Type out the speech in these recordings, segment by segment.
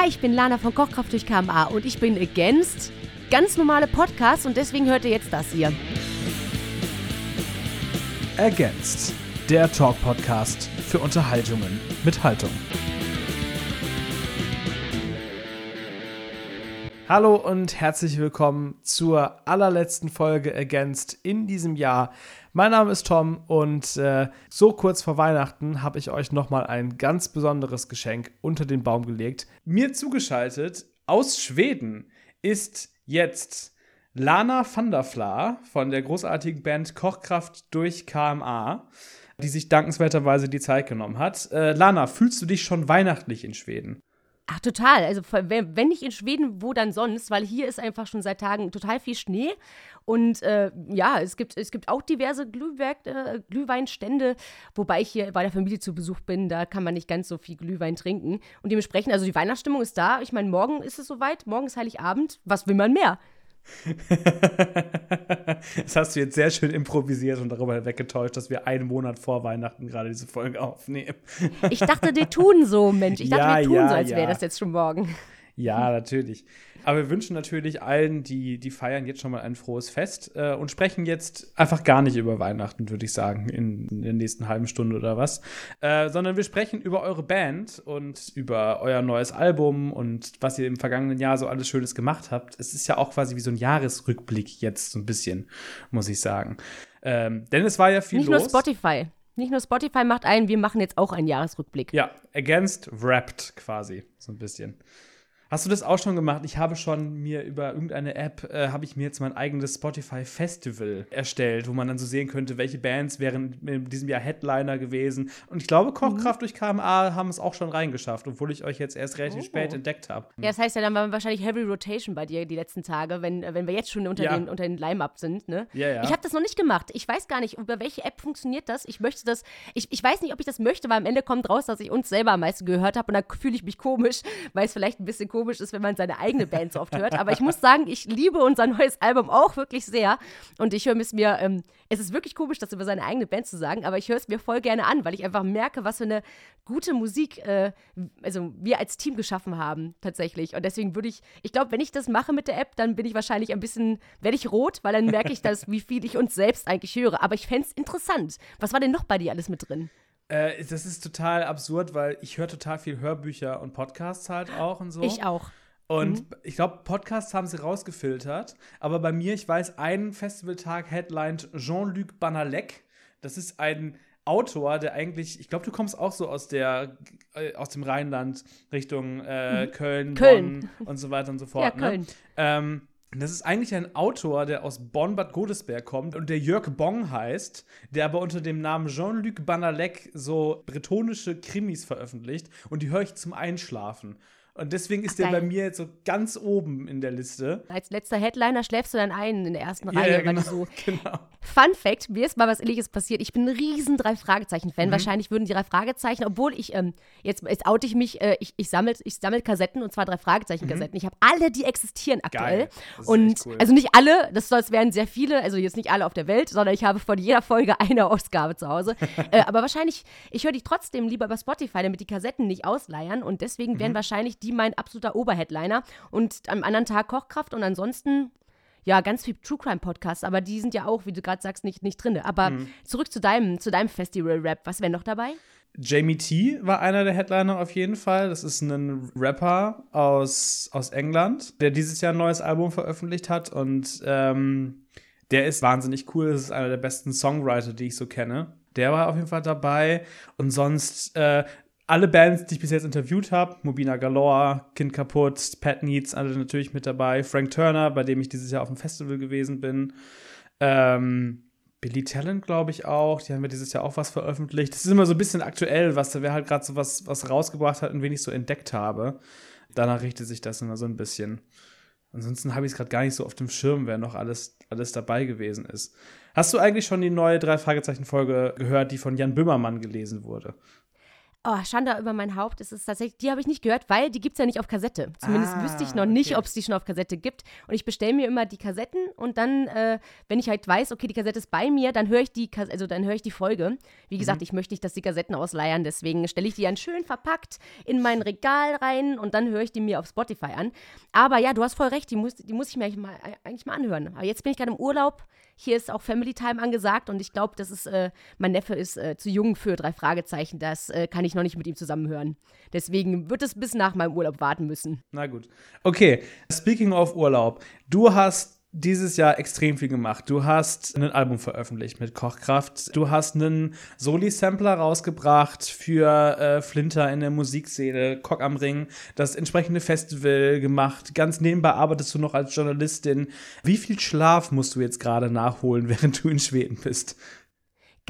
Hi, ich bin Lana von Kochkraft durch KMA und ich bin against ganz normale Podcasts und deswegen hört ihr jetzt das hier. Against, der Talk-Podcast für Unterhaltungen mit Haltung. Hallo und herzlich willkommen zur allerletzten Folge Against in diesem Jahr. Mein Name ist Tom und äh, so kurz vor Weihnachten habe ich euch nochmal ein ganz besonderes Geschenk unter den Baum gelegt. Mir zugeschaltet aus Schweden ist jetzt Lana van der Vla von der großartigen Band Kochkraft durch KMA, die sich dankenswerterweise die Zeit genommen hat. Äh, Lana, fühlst du dich schon weihnachtlich in Schweden? Ach, total. Also, wenn nicht in Schweden, wo dann sonst? Weil hier ist einfach schon seit Tagen total viel Schnee. Und äh, ja, es gibt, es gibt auch diverse Glühwerk, äh, Glühweinstände, wobei ich hier bei der Familie zu Besuch bin, da kann man nicht ganz so viel Glühwein trinken. Und dementsprechend, also die Weihnachtsstimmung ist da. Ich meine, morgen ist es soweit, morgen ist Heiligabend. Was will man mehr? das hast du jetzt sehr schön improvisiert und darüber weggetäuscht, dass wir einen Monat vor Weihnachten gerade diese Folge aufnehmen. ich dachte, die tun so, Mensch. Ich dachte, ja, wir tun ja, so, als ja. wäre das jetzt schon morgen. Ja, natürlich. Aber wir wünschen natürlich allen, die, die feiern jetzt schon mal ein frohes Fest äh, und sprechen jetzt einfach gar nicht über Weihnachten, würde ich sagen, in, in, der nächsten halben Stunde oder was. Äh, sondern wir sprechen über eure Band und über euer neues Album und was ihr im vergangenen Jahr so alles Schönes gemacht habt. Es ist ja auch quasi wie so ein Jahresrückblick jetzt so ein bisschen, muss ich sagen. Ähm, denn es war ja viel nicht los. Nicht nur Spotify. Nicht nur Spotify macht einen, wir machen jetzt auch einen Jahresrückblick. Ja, Against Wrapped quasi, so ein bisschen. Hast du das auch schon gemacht? Ich habe schon mir über irgendeine App, äh, habe ich mir jetzt mein eigenes Spotify Festival erstellt, wo man dann so sehen könnte, welche Bands wären in diesem Jahr Headliner gewesen. Und ich glaube, Kochkraft mhm. durch KMA haben es auch schon reingeschafft, obwohl ich euch jetzt erst relativ oh. spät entdeckt habe. Ja, das heißt ja, dann war wahrscheinlich Heavy Rotation bei dir die letzten Tage, wenn, wenn wir jetzt schon unter ja. den, unter den Line-Up sind, ne? Ja, ja. Ich habe das noch nicht gemacht. Ich weiß gar nicht, über welche App funktioniert das. Ich möchte das, ich, ich weiß nicht, ob ich das möchte, weil am Ende kommt raus, dass ich uns selber am meisten gehört habe und dann fühle ich mich komisch, weil es vielleicht ein bisschen komisch ist, wenn man seine eigene Band so oft hört. Aber ich muss sagen, ich liebe unser neues Album auch wirklich sehr. Und ich höre es mir, ähm, es ist wirklich komisch, das über seine eigene Band zu sagen, aber ich höre es mir voll gerne an, weil ich einfach merke, was für eine gute Musik, äh, also wir als Team geschaffen haben, tatsächlich. Und deswegen würde ich, ich glaube, wenn ich das mache mit der App, dann bin ich wahrscheinlich ein bisschen, werde ich rot, weil dann merke ich, dass, wie viel ich uns selbst eigentlich höre. Aber ich fände es interessant. Was war denn noch bei dir alles mit drin? Äh, das ist total absurd, weil ich höre total viel Hörbücher und Podcasts halt auch und so. Ich auch. Und mhm. ich glaube, Podcasts haben sie rausgefiltert. Aber bei mir, ich weiß, einen Festivaltag headlined Jean-Luc Banalek. Das ist ein Autor, der eigentlich, ich glaube, du kommst auch so aus der, äh, aus dem Rheinland Richtung äh, mhm. Köln, Köln, Bonn und so weiter und so fort. Ja, ne? Köln. Ähm, das ist eigentlich ein Autor, der aus Bonn-Bad Godesberg kommt und der Jörg Bong heißt, der aber unter dem Namen Jean-Luc Banalek so bretonische Krimis veröffentlicht und die höre ich zum Einschlafen. Und deswegen ist Ach, der bei mir jetzt so ganz oben in der Liste. Als letzter Headliner schläfst du dann ein in der ersten Reihe, ja, genau, so. Genau. Fun Fact: Mir ist mal was ähnliches passiert. Ich bin ein riesen drei Fragezeichen-Fan. Mhm. Wahrscheinlich würden die drei Fragezeichen, obwohl ich, ähm, jetzt, jetzt oute ich mich, äh, ich, ich sammle ich sammel Kassetten und zwar drei Fragezeichen-Kassetten. Mhm. Ich habe alle, die existieren aktuell. und cool. also nicht alle, das, das wären sehr viele, also jetzt nicht alle auf der Welt, sondern ich habe von jeder Folge eine Ausgabe zu Hause. äh, aber wahrscheinlich, ich höre die trotzdem lieber über Spotify, damit die Kassetten nicht ausleiern. Und deswegen wären mhm. wahrscheinlich die mein absoluter Oberheadliner. Und am anderen Tag Kochkraft und ansonsten ja, ganz viel True Crime Podcasts, aber die sind ja auch, wie du gerade sagst, nicht, nicht drin. Aber mhm. zurück zu deinem, zu deinem Festival-Rap. Was wäre noch dabei? Jamie T war einer der Headliner auf jeden Fall. Das ist ein Rapper aus, aus England, der dieses Jahr ein neues Album veröffentlicht hat und ähm, der ist wahnsinnig cool. Das ist einer der besten Songwriter, die ich so kenne. Der war auf jeden Fall dabei. Und sonst äh, alle Bands, die ich bis jetzt interviewt habe, Mobina Galore, Kind Kaputt, Pat Needs, alle natürlich mit dabei. Frank Turner, bei dem ich dieses Jahr auf dem Festival gewesen bin. Ähm, Billy Talent, glaube ich auch. Die haben ja dieses Jahr auch was veröffentlicht. Das ist immer so ein bisschen aktuell, was da wer halt gerade so was, was rausgebracht hat und wen ich so entdeckt habe. Danach richtet sich das immer so ein bisschen. Ansonsten habe ich es gerade gar nicht so auf dem Schirm, wer noch alles, alles dabei gewesen ist. Hast du eigentlich schon die neue drei Fragezeichen Folge gehört, die von Jan Böhmermann gelesen wurde? Oh, Schande über mein Haupt. Es ist tatsächlich, die habe ich nicht gehört, weil die gibt es ja nicht auf Kassette. Zumindest Ah, wüsste ich noch nicht, okay. ob es die schon auf Kassette gibt. Und ich bestelle mir immer die Kassetten und dann, äh, wenn ich halt weiß, okay, die Kassette ist bei mir, dann höre ich die, Kas also dann höre ich die Folge. Wie gesagt, ich möchte nicht, dass die Kassetten ausleiern, deswegen stelle ich die dann schön verpackt in mein Regal rein und dann höre ich die mir auf Spotify an. Aber ja, du hast voll recht, die muss, die muss ich mir eigentlich mal, eigentlich mal anhören. Aber jetzt bin ich gerade im Urlaub. Hier ist auch Family Time angesagt und ich glaube, das ist, äh, mein Neffe ist äh, zu jung für drei Fragezeichen. Das äh, kann ich noch nicht mit ihm zusammen hören. Deswegen wird es bis nach meinem Urlaub warten müssen. Na gut. Okay, speaking of Urlaub. Du hast dieses Jahr extrem viel gemacht. Du hast ein Album veröffentlicht mit Kochkraft. Du hast einen Soli-Sampler rausgebracht für äh, Flinter in der Musikszene, Cock am Ring, das entsprechende Festival gemacht. Ganz nebenbei arbeitest du noch als Journalistin. Wie viel Schlaf musst du jetzt gerade nachholen, während du in Schweden bist?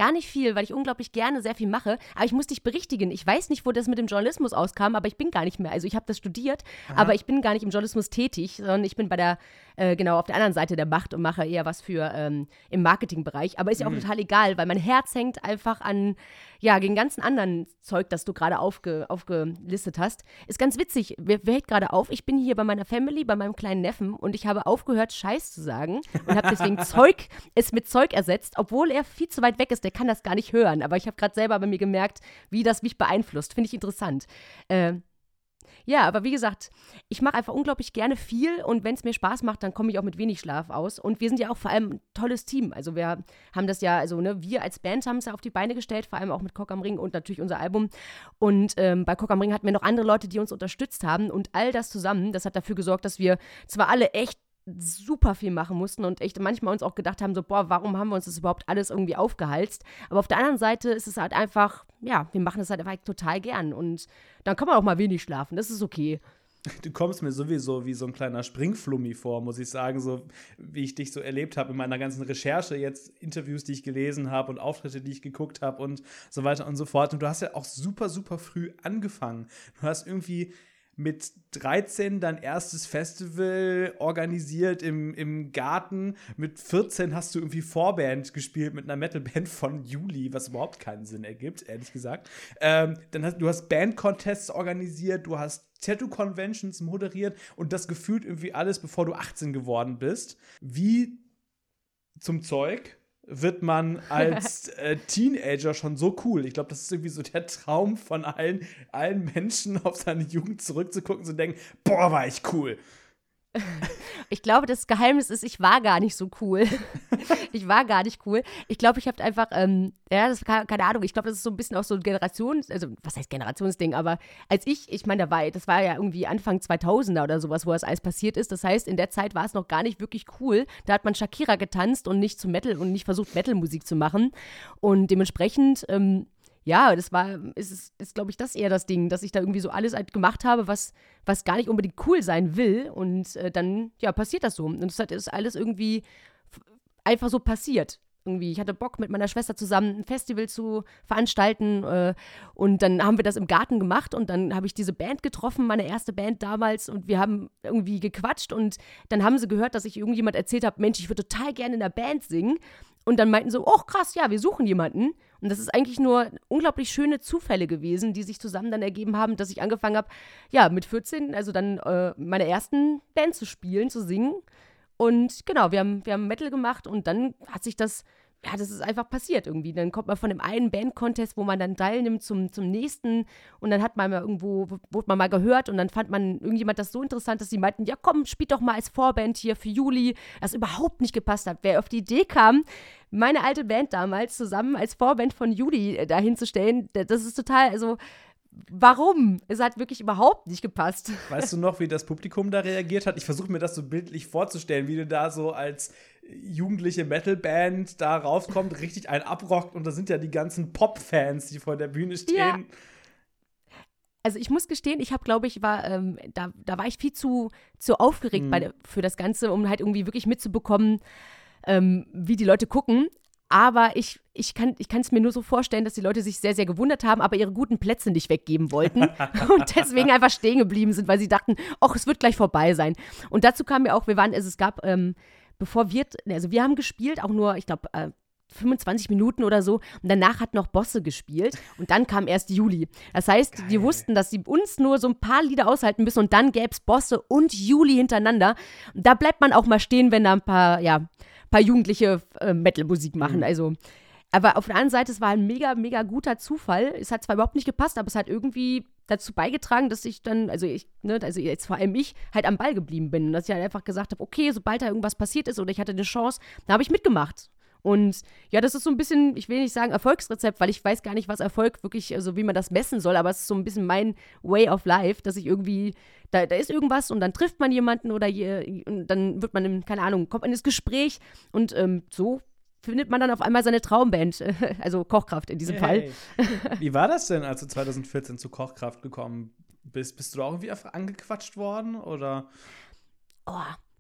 Gar nicht viel, weil ich unglaublich gerne sehr viel mache. Aber ich muss dich berichtigen. Ich weiß nicht, wo das mit dem Journalismus auskam, aber ich bin gar nicht mehr. Also ich habe das studiert, aber ich bin gar nicht im Journalismus tätig, sondern ich bin bei der, äh, genau, auf der anderen Seite der Macht und mache eher was für ähm, im Marketingbereich. Aber ist ja auch total egal, weil mein Herz hängt einfach an, ja, den ganzen anderen Zeug, das du gerade aufge, aufgelistet hast. Ist ganz witzig. Wer, wer hält gerade auf? Ich bin hier bei meiner Family, bei meinem kleinen Neffen und ich habe aufgehört, Scheiß zu sagen und habe deswegen Zeug, es mit Zeug ersetzt, obwohl er viel zu weit weg ist. Der kann das gar nicht hören. Aber ich habe gerade selber bei mir gemerkt, wie das mich beeinflusst. Finde ich interessant. Äh, ja, aber wie gesagt, ich mache einfach unglaublich gerne viel und wenn es mir Spaß macht, dann komme ich auch mit wenig Schlaf aus. Und wir sind ja auch vor allem ein tolles Team. Also wir haben das ja, also ne, wir als Band haben es ja auf die Beine gestellt, vor allem auch mit Cock am Ring und natürlich unser Album. Und ähm, bei Cock am Ring hatten wir noch andere Leute, die uns unterstützt haben und all das zusammen, das hat dafür gesorgt, dass wir zwar alle echt super viel machen mussten und echt manchmal uns auch gedacht haben, so, boah, warum haben wir uns das überhaupt alles irgendwie aufgehalst? Aber auf der anderen Seite ist es halt einfach, ja, wir machen das halt einfach total gern und dann kann man auch mal wenig schlafen, das ist okay. Du kommst mir sowieso wie so ein kleiner Springflummi vor, muss ich sagen, so wie ich dich so erlebt habe in meiner ganzen Recherche, jetzt Interviews, die ich gelesen habe und Auftritte, die ich geguckt habe und so weiter und so fort. Und du hast ja auch super, super früh angefangen. Du hast irgendwie mit 13 dein erstes Festival organisiert im, im Garten. Mit 14 hast du irgendwie Vorband gespielt mit einer Metalband von Juli, was überhaupt keinen Sinn ergibt, ehrlich gesagt. Ähm, dann hast du hast Band-Contests organisiert, du hast Tattoo-Conventions moderiert und das gefühlt irgendwie alles, bevor du 18 geworden bist. Wie zum Zeug wird man als äh, Teenager schon so cool. Ich glaube, das ist irgendwie so der Traum von allen, allen Menschen, auf seine Jugend zurückzugucken, zu denken, boah, war ich cool. Ich glaube, das Geheimnis ist, ich war gar nicht so cool. ich war gar nicht cool. Ich glaube, ich habe einfach, ähm, ja, das keine, Ahnung, ich glaube, das ist so ein bisschen auch so ein Generations-, also was heißt Generationsding, aber als ich, ich meine, da das war ja irgendwie Anfang 2000er oder sowas, wo das alles passiert ist. Das heißt, in der Zeit war es noch gar nicht wirklich cool. Da hat man Shakira getanzt und nicht zu Metal und nicht versucht, Metal-Musik zu machen. Und dementsprechend, ähm, ja, das war, ist, ist, ist glaube ich, das eher das Ding, dass ich da irgendwie so alles halt gemacht habe, was, was gar nicht unbedingt cool sein will. Und äh, dann, ja, passiert das so. Und es hat- ist alles irgendwie einfach so passiert. Irgendwie, ich hatte Bock, mit meiner Schwester zusammen ein Festival zu veranstalten. Äh, und dann haben wir das im Garten gemacht und dann habe ich diese Band getroffen, meine erste Band damals. Und wir haben irgendwie gequatscht und dann haben sie gehört, dass ich irgendjemand erzählt habe, Mensch, ich würde total gerne in der Band singen. Und dann meinten sie, oh krass, ja, wir suchen jemanden. Und das ist eigentlich nur unglaublich schöne Zufälle gewesen, die sich zusammen dann ergeben haben, dass ich angefangen habe, ja, mit 14, also dann äh, meine ersten Band zu spielen, zu singen. Und genau, wir haben, wir haben Metal gemacht und dann hat sich das, ja, das ist einfach passiert irgendwie. Dann kommt man von dem einen Band-Contest, wo man dann teilnimmt, zum, zum nächsten und dann hat man mal irgendwo, wurde man mal gehört und dann fand man irgendjemand das so interessant, dass sie meinten, ja komm, spielt doch mal als Vorband hier für Juli, das überhaupt nicht gepasst hat. Wer auf die Idee kam, meine alte Band damals zusammen als Vorband von Juli äh, dahin zu stellen, das ist total, also warum? Es hat wirklich überhaupt nicht gepasst. Weißt du noch, wie das Publikum da reagiert hat? Ich versuche mir das so bildlich vorzustellen, wie du da so als jugendliche Metalband da rauskommt, richtig einen abrockt und da sind ja die ganzen Pop-Fans, die vor der Bühne stehen. Ja. Also ich muss gestehen, ich habe, glaube ich, war, ähm, da, da war ich viel zu, zu aufgeregt bei, der- für das Ganze, um halt irgendwie wirklich mitzubekommen, ähm, wie die Leute gucken. Aber ich, ich kann ich es mir nur so vorstellen, dass die Leute sich sehr, sehr gewundert haben, aber ihre guten Plätze nicht weggeben wollten und deswegen einfach stehen geblieben sind, weil sie dachten, ach, es wird gleich vorbei sein. Und dazu kam mir auch, wir waren, also es gab, ähm, bevor wir, also wir haben gespielt, auch nur, ich glaube, äh, 25 Minuten oder so. Und danach hat noch Bosse gespielt. Und dann kam erst Juli. Das heißt, Geil. die wussten, dass sie uns nur so ein paar Lieder aushalten müssen. Und dann gäbe es Bosse und Juli hintereinander. Und da bleibt man auch mal stehen, wenn da ein paar, ja, paar Jugendliche äh, Metal-Musik machen. Mhm. Also. Aber auf der anderen Seite, es war ein mega, mega guter Zufall. Es hat zwar überhaupt nicht gepasst, aber es hat irgendwie dazu beigetragen, dass ich dann, also ich, ne, also jetzt vor allem ich, halt am Ball geblieben bin. Dass ich halt einfach gesagt habe, okay, sobald da irgendwas passiert ist oder ich hatte eine Chance, dann habe ich mitgemacht. Und ja, das ist so ein bisschen, ich will nicht sagen Erfolgsrezept, weil ich weiß gar nicht, was Erfolg wirklich, also wie man das messen soll, aber es ist so ein bisschen mein Way of Life, dass ich irgendwie, da, da ist irgendwas und dann trifft man jemanden oder je, und dann wird man, in, keine Ahnung, kommt in das Gespräch und ähm, so findet man dann auf einmal seine Traumband, also Kochkraft in diesem hey. Fall. Wie war das denn, als du 2014 zu Kochkraft gekommen bist? Bist du da auch irgendwie angequatscht worden oder? Oh,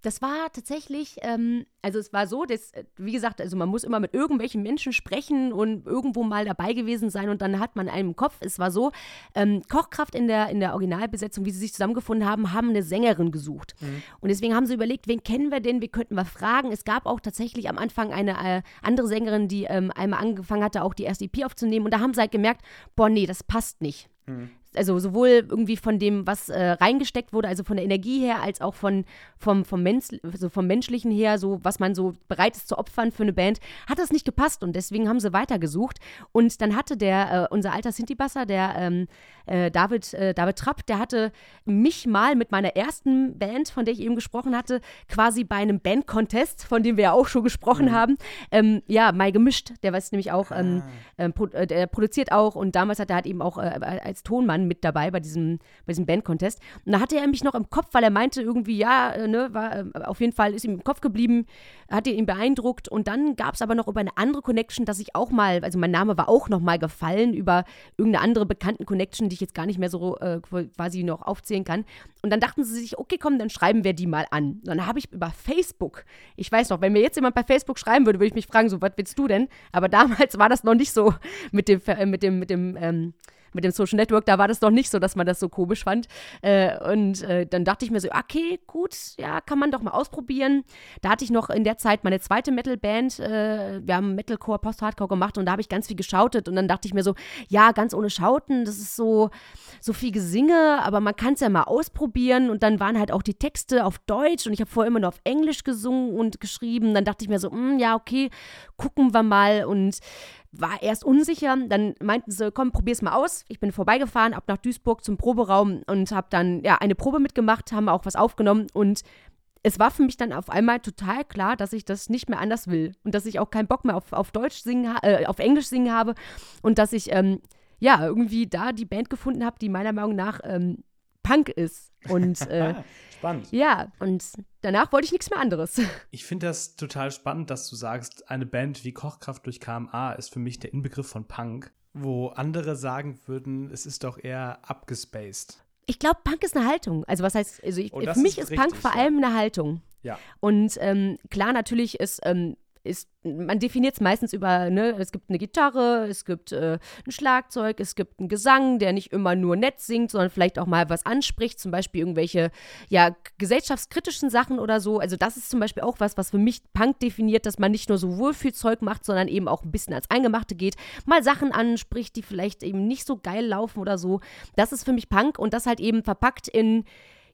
das war tatsächlich, ähm, also es war so, dass, wie gesagt, also man muss immer mit irgendwelchen Menschen sprechen und irgendwo mal dabei gewesen sein und dann hat man einen im Kopf. Es war so, ähm, Kochkraft in der, in der Originalbesetzung, wie sie sich zusammengefunden haben, haben eine Sängerin gesucht. Mhm. Und deswegen haben sie überlegt, wen kennen wir denn, wie könnten wir fragen. Es gab auch tatsächlich am Anfang eine äh, andere Sängerin, die ähm, einmal angefangen hatte, auch die erste EP aufzunehmen und da haben sie halt gemerkt, boah, nee, das passt nicht. Mhm also sowohl irgendwie von dem, was äh, reingesteckt wurde, also von der Energie her, als auch von, vom, vom, Mensch, also vom Menschlichen her, so was man so bereit ist zu opfern für eine Band, hat das nicht gepasst und deswegen haben sie weitergesucht. Und dann hatte der, äh, unser alter Sinti-Basser, der ähm, äh, David, äh, David Trapp, der hatte mich mal mit meiner ersten Band, von der ich eben gesprochen hatte, quasi bei einem Band-Contest, von dem wir ja auch schon gesprochen mhm. haben, ähm, ja, mal gemischt. Der weiß nämlich auch, ähm, ah. Ähm, äh, der produziert auch und damals hat er halt eben auch äh, als Tonmann mit dabei bei diesem, bei diesem Band-Contest. Und da hatte er mich noch im Kopf, weil er meinte irgendwie, ja, äh, ne, war auf jeden Fall, ist ihm im Kopf geblieben, hat ihn beeindruckt und dann gab es aber noch über eine andere Connection, dass ich auch mal, also mein Name war auch noch mal gefallen über irgendeine andere bekannten Connection, die ich jetzt gar nicht mehr so äh, quasi noch aufzählen kann. Und dann dachten sie sich, okay, komm, dann schreiben wir die mal an. Dann habe ich über Facebook, ich weiß noch, wenn mir jetzt jemand bei Facebook schreiben würde, würde ich mich fragen, so, was willst du denn? Aber damals war das noch nicht so mit dem, äh, mit dem, mit dem, ähm, mit dem Social Network, da war das noch nicht so, dass man das so komisch fand. Äh, und äh, dann dachte ich mir so, okay, gut, ja, kann man doch mal ausprobieren. Da hatte ich noch in der Zeit meine zweite Metal-Band, äh, wir haben Metalcore, Post-Hardcore gemacht und da habe ich ganz viel geschautet und dann dachte ich mir so, ja, ganz ohne Schauten, das ist so, so viel Gesinge, aber man kann es ja mal ausprobieren und dann waren halt auch die Texte auf Deutsch und ich habe vorher immer nur auf Englisch gesungen und geschrieben. Dann dachte ich mir so, mh, hm, ja, okay, gucken wir mal und war erst unsicher. Dann meinten sie, komm, probier's mal aus. Ich bin vorbeigefahren, ab nach Duisburg zum Proberaum und habe dann ja eine Probe mitgemacht, haben auch was aufgenommen und es war für mich dann auf einmal total klar, dass ich das nicht mehr anders will und dass ich auch keinen Bock mehr auf, auf Deutsch singen, äh, auf Englisch singen habe und dass ich ähm, ja irgendwie da die Band gefunden habe, die meiner Meinung nach ähm, Punk ist und äh, Spannend. Ja, und danach wollte ich nichts mehr anderes. Ich finde das total spannend, dass du sagst, eine Band wie Kochkraft durch KMA ist für mich der Inbegriff von Punk, wo andere sagen würden, es ist doch eher abgespaced. Ich glaube, Punk ist eine Haltung. Also was heißt, also ich, oh, für mich ist, ist Punk vor allem eine Haltung. Ja. Und ähm, klar, natürlich ist ähm, ist, man definiert es meistens über, ne, es gibt eine Gitarre, es gibt äh, ein Schlagzeug, es gibt einen Gesang, der nicht immer nur nett singt, sondern vielleicht auch mal was anspricht, zum Beispiel irgendwelche, ja, gesellschaftskritischen Sachen oder so. Also das ist zum Beispiel auch was, was für mich Punk definiert, dass man nicht nur so Wohlfühlzeug macht, sondern eben auch ein bisschen als Eingemachte geht, mal Sachen anspricht, die vielleicht eben nicht so geil laufen oder so. Das ist für mich Punk und das halt eben verpackt in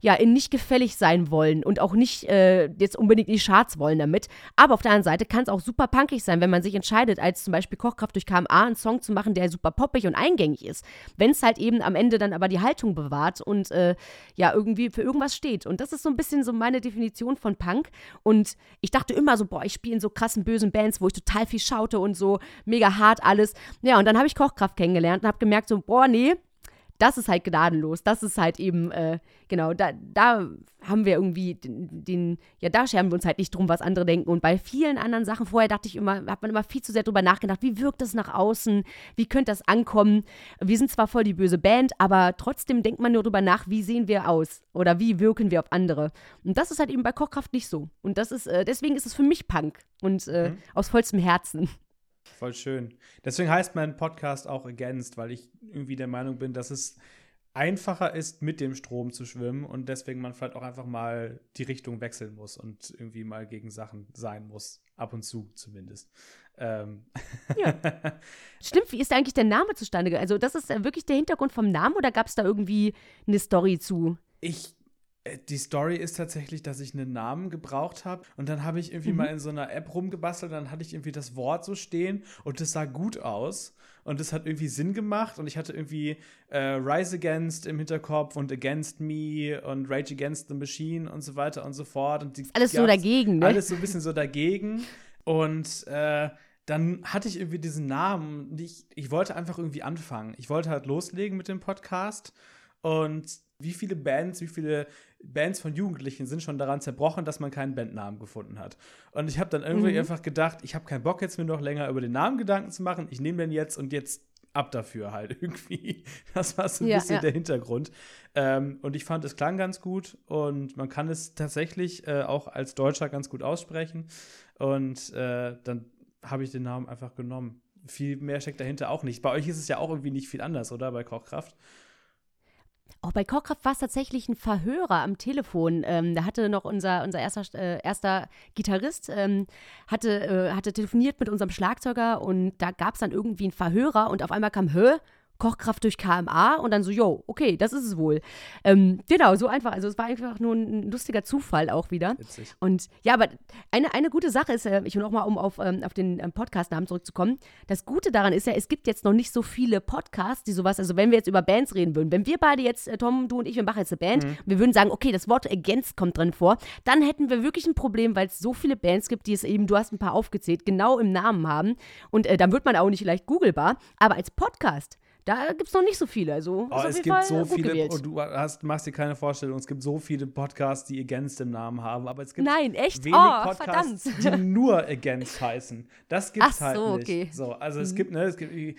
ja, in nicht gefällig sein wollen und auch nicht äh, jetzt unbedingt die Charts wollen damit. Aber auf der anderen Seite kann es auch super punkig sein, wenn man sich entscheidet, als zum Beispiel Kochkraft durch KMA einen Song zu machen, der super poppig und eingängig ist. Wenn es halt eben am Ende dann aber die Haltung bewahrt und äh, ja, irgendwie für irgendwas steht. Und das ist so ein bisschen so meine Definition von Punk. Und ich dachte immer so, boah, ich spiele in so krassen, bösen Bands, wo ich total viel schaute und so mega hart alles. Ja, und dann habe ich Kochkraft kennengelernt und habe gemerkt so, boah, nee, das ist halt gnadenlos. Das ist halt eben, äh, genau, da, da haben wir irgendwie den, den, ja, da scheren wir uns halt nicht drum, was andere denken. Und bei vielen anderen Sachen vorher dachte ich immer, hat man immer viel zu sehr drüber nachgedacht, wie wirkt das nach außen, wie könnte das ankommen. Wir sind zwar voll die böse Band, aber trotzdem denkt man nur drüber nach, wie sehen wir aus oder wie wirken wir auf andere. Und das ist halt eben bei Kochkraft nicht so. Und das ist, äh, deswegen ist es für mich Punk und äh, mhm. aus vollstem Herzen. Voll schön. Deswegen heißt mein Podcast auch Against, weil ich irgendwie der Meinung bin, dass es einfacher ist, mit dem Strom zu schwimmen und deswegen man vielleicht auch einfach mal die Richtung wechseln muss und irgendwie mal gegen Sachen sein muss. Ab und zu zumindest. Ähm. Ja. Stimmt, wie ist eigentlich der Name zustande? Also, das ist wirklich der Hintergrund vom Namen oder gab es da irgendwie eine Story zu? Ich äh, die Story ist tatsächlich, dass ich einen Namen gebraucht habe und dann habe ich irgendwie mhm. mal in so einer App rumgebastelt, dann hatte ich irgendwie das Wort so stehen und das sah gut aus und das hat irgendwie Sinn gemacht und ich hatte irgendwie äh, Rise Against im Hinterkopf und Against Me und Rage Against the Machine und so weiter und so fort. Und die, alles so dagegen, ne? Alles so ein bisschen so dagegen und äh, dann hatte ich irgendwie diesen Namen. Ich, ich wollte einfach irgendwie anfangen. Ich wollte halt loslegen mit dem Podcast und wie viele Bands, wie viele Bands von Jugendlichen sind schon daran zerbrochen, dass man keinen Bandnamen gefunden hat. Und ich habe dann irgendwie mhm. einfach gedacht, ich habe keinen Bock jetzt mir noch länger über den Namen Gedanken zu machen. Ich nehme den jetzt und jetzt ab dafür halt irgendwie. Das war so ein ja, bisschen ja. der Hintergrund. Ähm, und ich fand, es klang ganz gut und man kann es tatsächlich äh, auch als Deutscher ganz gut aussprechen. Und äh, dann habe ich den Namen einfach genommen. Viel mehr steckt dahinter auch nicht. Bei euch ist es ja auch irgendwie nicht viel anders, oder? Bei Kochkraft. Auch bei Kochkraft war es tatsächlich ein Verhörer am Telefon. Ähm, da hatte noch unser, unser erster, äh, erster Gitarrist, ähm, hatte, äh, hatte telefoniert mit unserem Schlagzeuger und da gab es dann irgendwie einen Verhörer und auf einmal kam, hö, Kochkraft durch KMA und dann so, yo, okay, das ist es wohl. Ähm, genau, so einfach. Also es war einfach nur ein lustiger Zufall auch wieder. Witzig. Und ja, aber eine, eine gute Sache ist, äh, ich will nochmal, um auf, ähm, auf den ähm, Podcast-Namen zurückzukommen, das Gute daran ist ja, es gibt jetzt noch nicht so viele Podcasts, die sowas, also wenn wir jetzt über Bands reden würden, wenn wir beide jetzt, äh, Tom, du und ich, wir machen jetzt eine Band, mhm. wir würden sagen, okay, das Wort Against kommt drin vor, dann hätten wir wirklich ein Problem, weil es so viele Bands gibt, die es eben, du hast ein paar aufgezählt, genau im Namen haben und äh, dann wird man auch nicht leicht googelbar, aber als Podcast da gibt es noch nicht so viele. Also oh, es gibt Fall so viele, gewählt. und du hast, machst dir keine Vorstellung, es gibt so viele Podcasts, die Against im Namen haben, aber es gibt Nein, echt? wenig oh, Podcasts, verdammt. die nur Against heißen. Das gibt es halt so, nicht. Okay. So, also es mhm. gibt, ne, es gibt äh,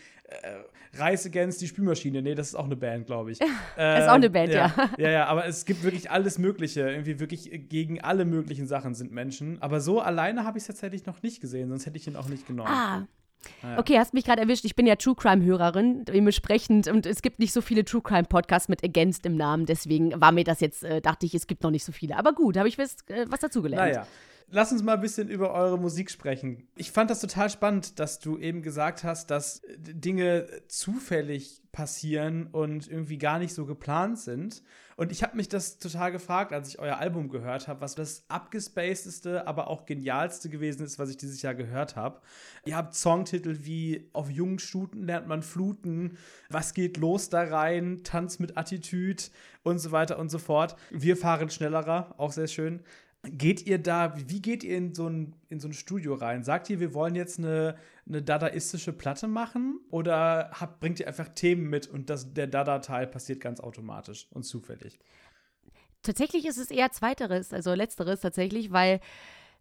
Reis Against die Spülmaschine. Nee, das ist auch eine Band, glaube ich. äh, ist auch eine Band, ja. ja. Ja, ja, aber es gibt wirklich alles Mögliche. Irgendwie wirklich gegen alle möglichen Sachen sind Menschen. Aber so alleine habe ich es tatsächlich noch nicht gesehen, sonst hätte ich ihn auch nicht genommen. Ah, ja. Okay, hast mich gerade erwischt. Ich bin ja True Crime-Hörerin, dementsprechend. Und es gibt nicht so viele True Crime-Podcasts mit Against im Namen. Deswegen war mir das jetzt, äh, dachte ich, es gibt noch nicht so viele. Aber gut, habe ich was, äh, was dazugelernt. Naja. Lass uns mal ein bisschen über eure Musik sprechen. Ich fand das total spannend, dass du eben gesagt hast, dass Dinge zufällig passieren und irgendwie gar nicht so geplant sind. Und ich habe mich das total gefragt, als ich euer Album gehört habe, was das abgespacedeste, aber auch genialste gewesen ist, was ich dieses Jahr gehört habe. Ihr habt Songtitel wie Auf jungen Stuten lernt man fluten, Was geht los da rein, Tanz mit Attitüd und so weiter und so fort. Wir fahren schnellerer, auch sehr schön. Geht ihr da, wie geht ihr in so ein, in so ein Studio rein? Sagt ihr, wir wollen jetzt eine, eine dadaistische Platte machen? Oder habt, bringt ihr einfach Themen mit und das, der Dada-Teil passiert ganz automatisch und zufällig? Tatsächlich ist es eher zweiteres, also letzteres tatsächlich, weil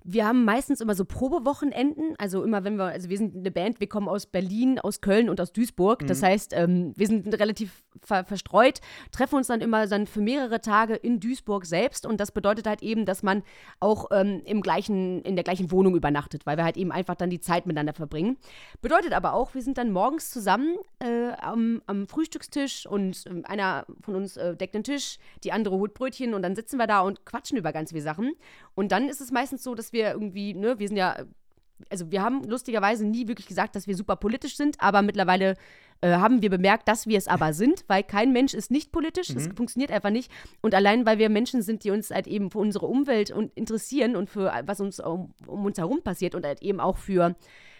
wir haben meistens immer so Probewochenenden. Also immer, wenn wir, also wir sind eine Band, wir kommen aus Berlin, aus Köln und aus Duisburg. Mhm. Das heißt, ähm, wir sind relativ ver verstreut, treffen uns dann immer dann für mehrere Tage in Duisburg selbst. Und das bedeutet halt eben, dass man auch ähm, im gleichen, in der gleichen Wohnung übernachtet, weil wir halt eben einfach dann die Zeit miteinander verbringen. Bedeutet aber auch, wir sind dann morgens zusammen äh, am, am, Frühstückstisch und äh, einer von uns äh, deckt den Tisch, die andere holt Brötchen und dann sitzen wir da und quatschen über ganz viele Sachen. Und dann ist es meistens so, dass wir irgendwie, ne, wir sind ja, also wir haben lustigerweise nie wirklich gesagt, dass wir super politisch sind, aber mittlerweile äh, haben wir bemerkt, dass wir es aber sind, weil kein Mensch ist nicht politisch, mhm. funktioniert einfach nicht. Und allein, weil wir Menschen sind, die uns halt eben für unsere Umwelt und interessieren und für was uns um, um uns herum passiert und halt eben auch für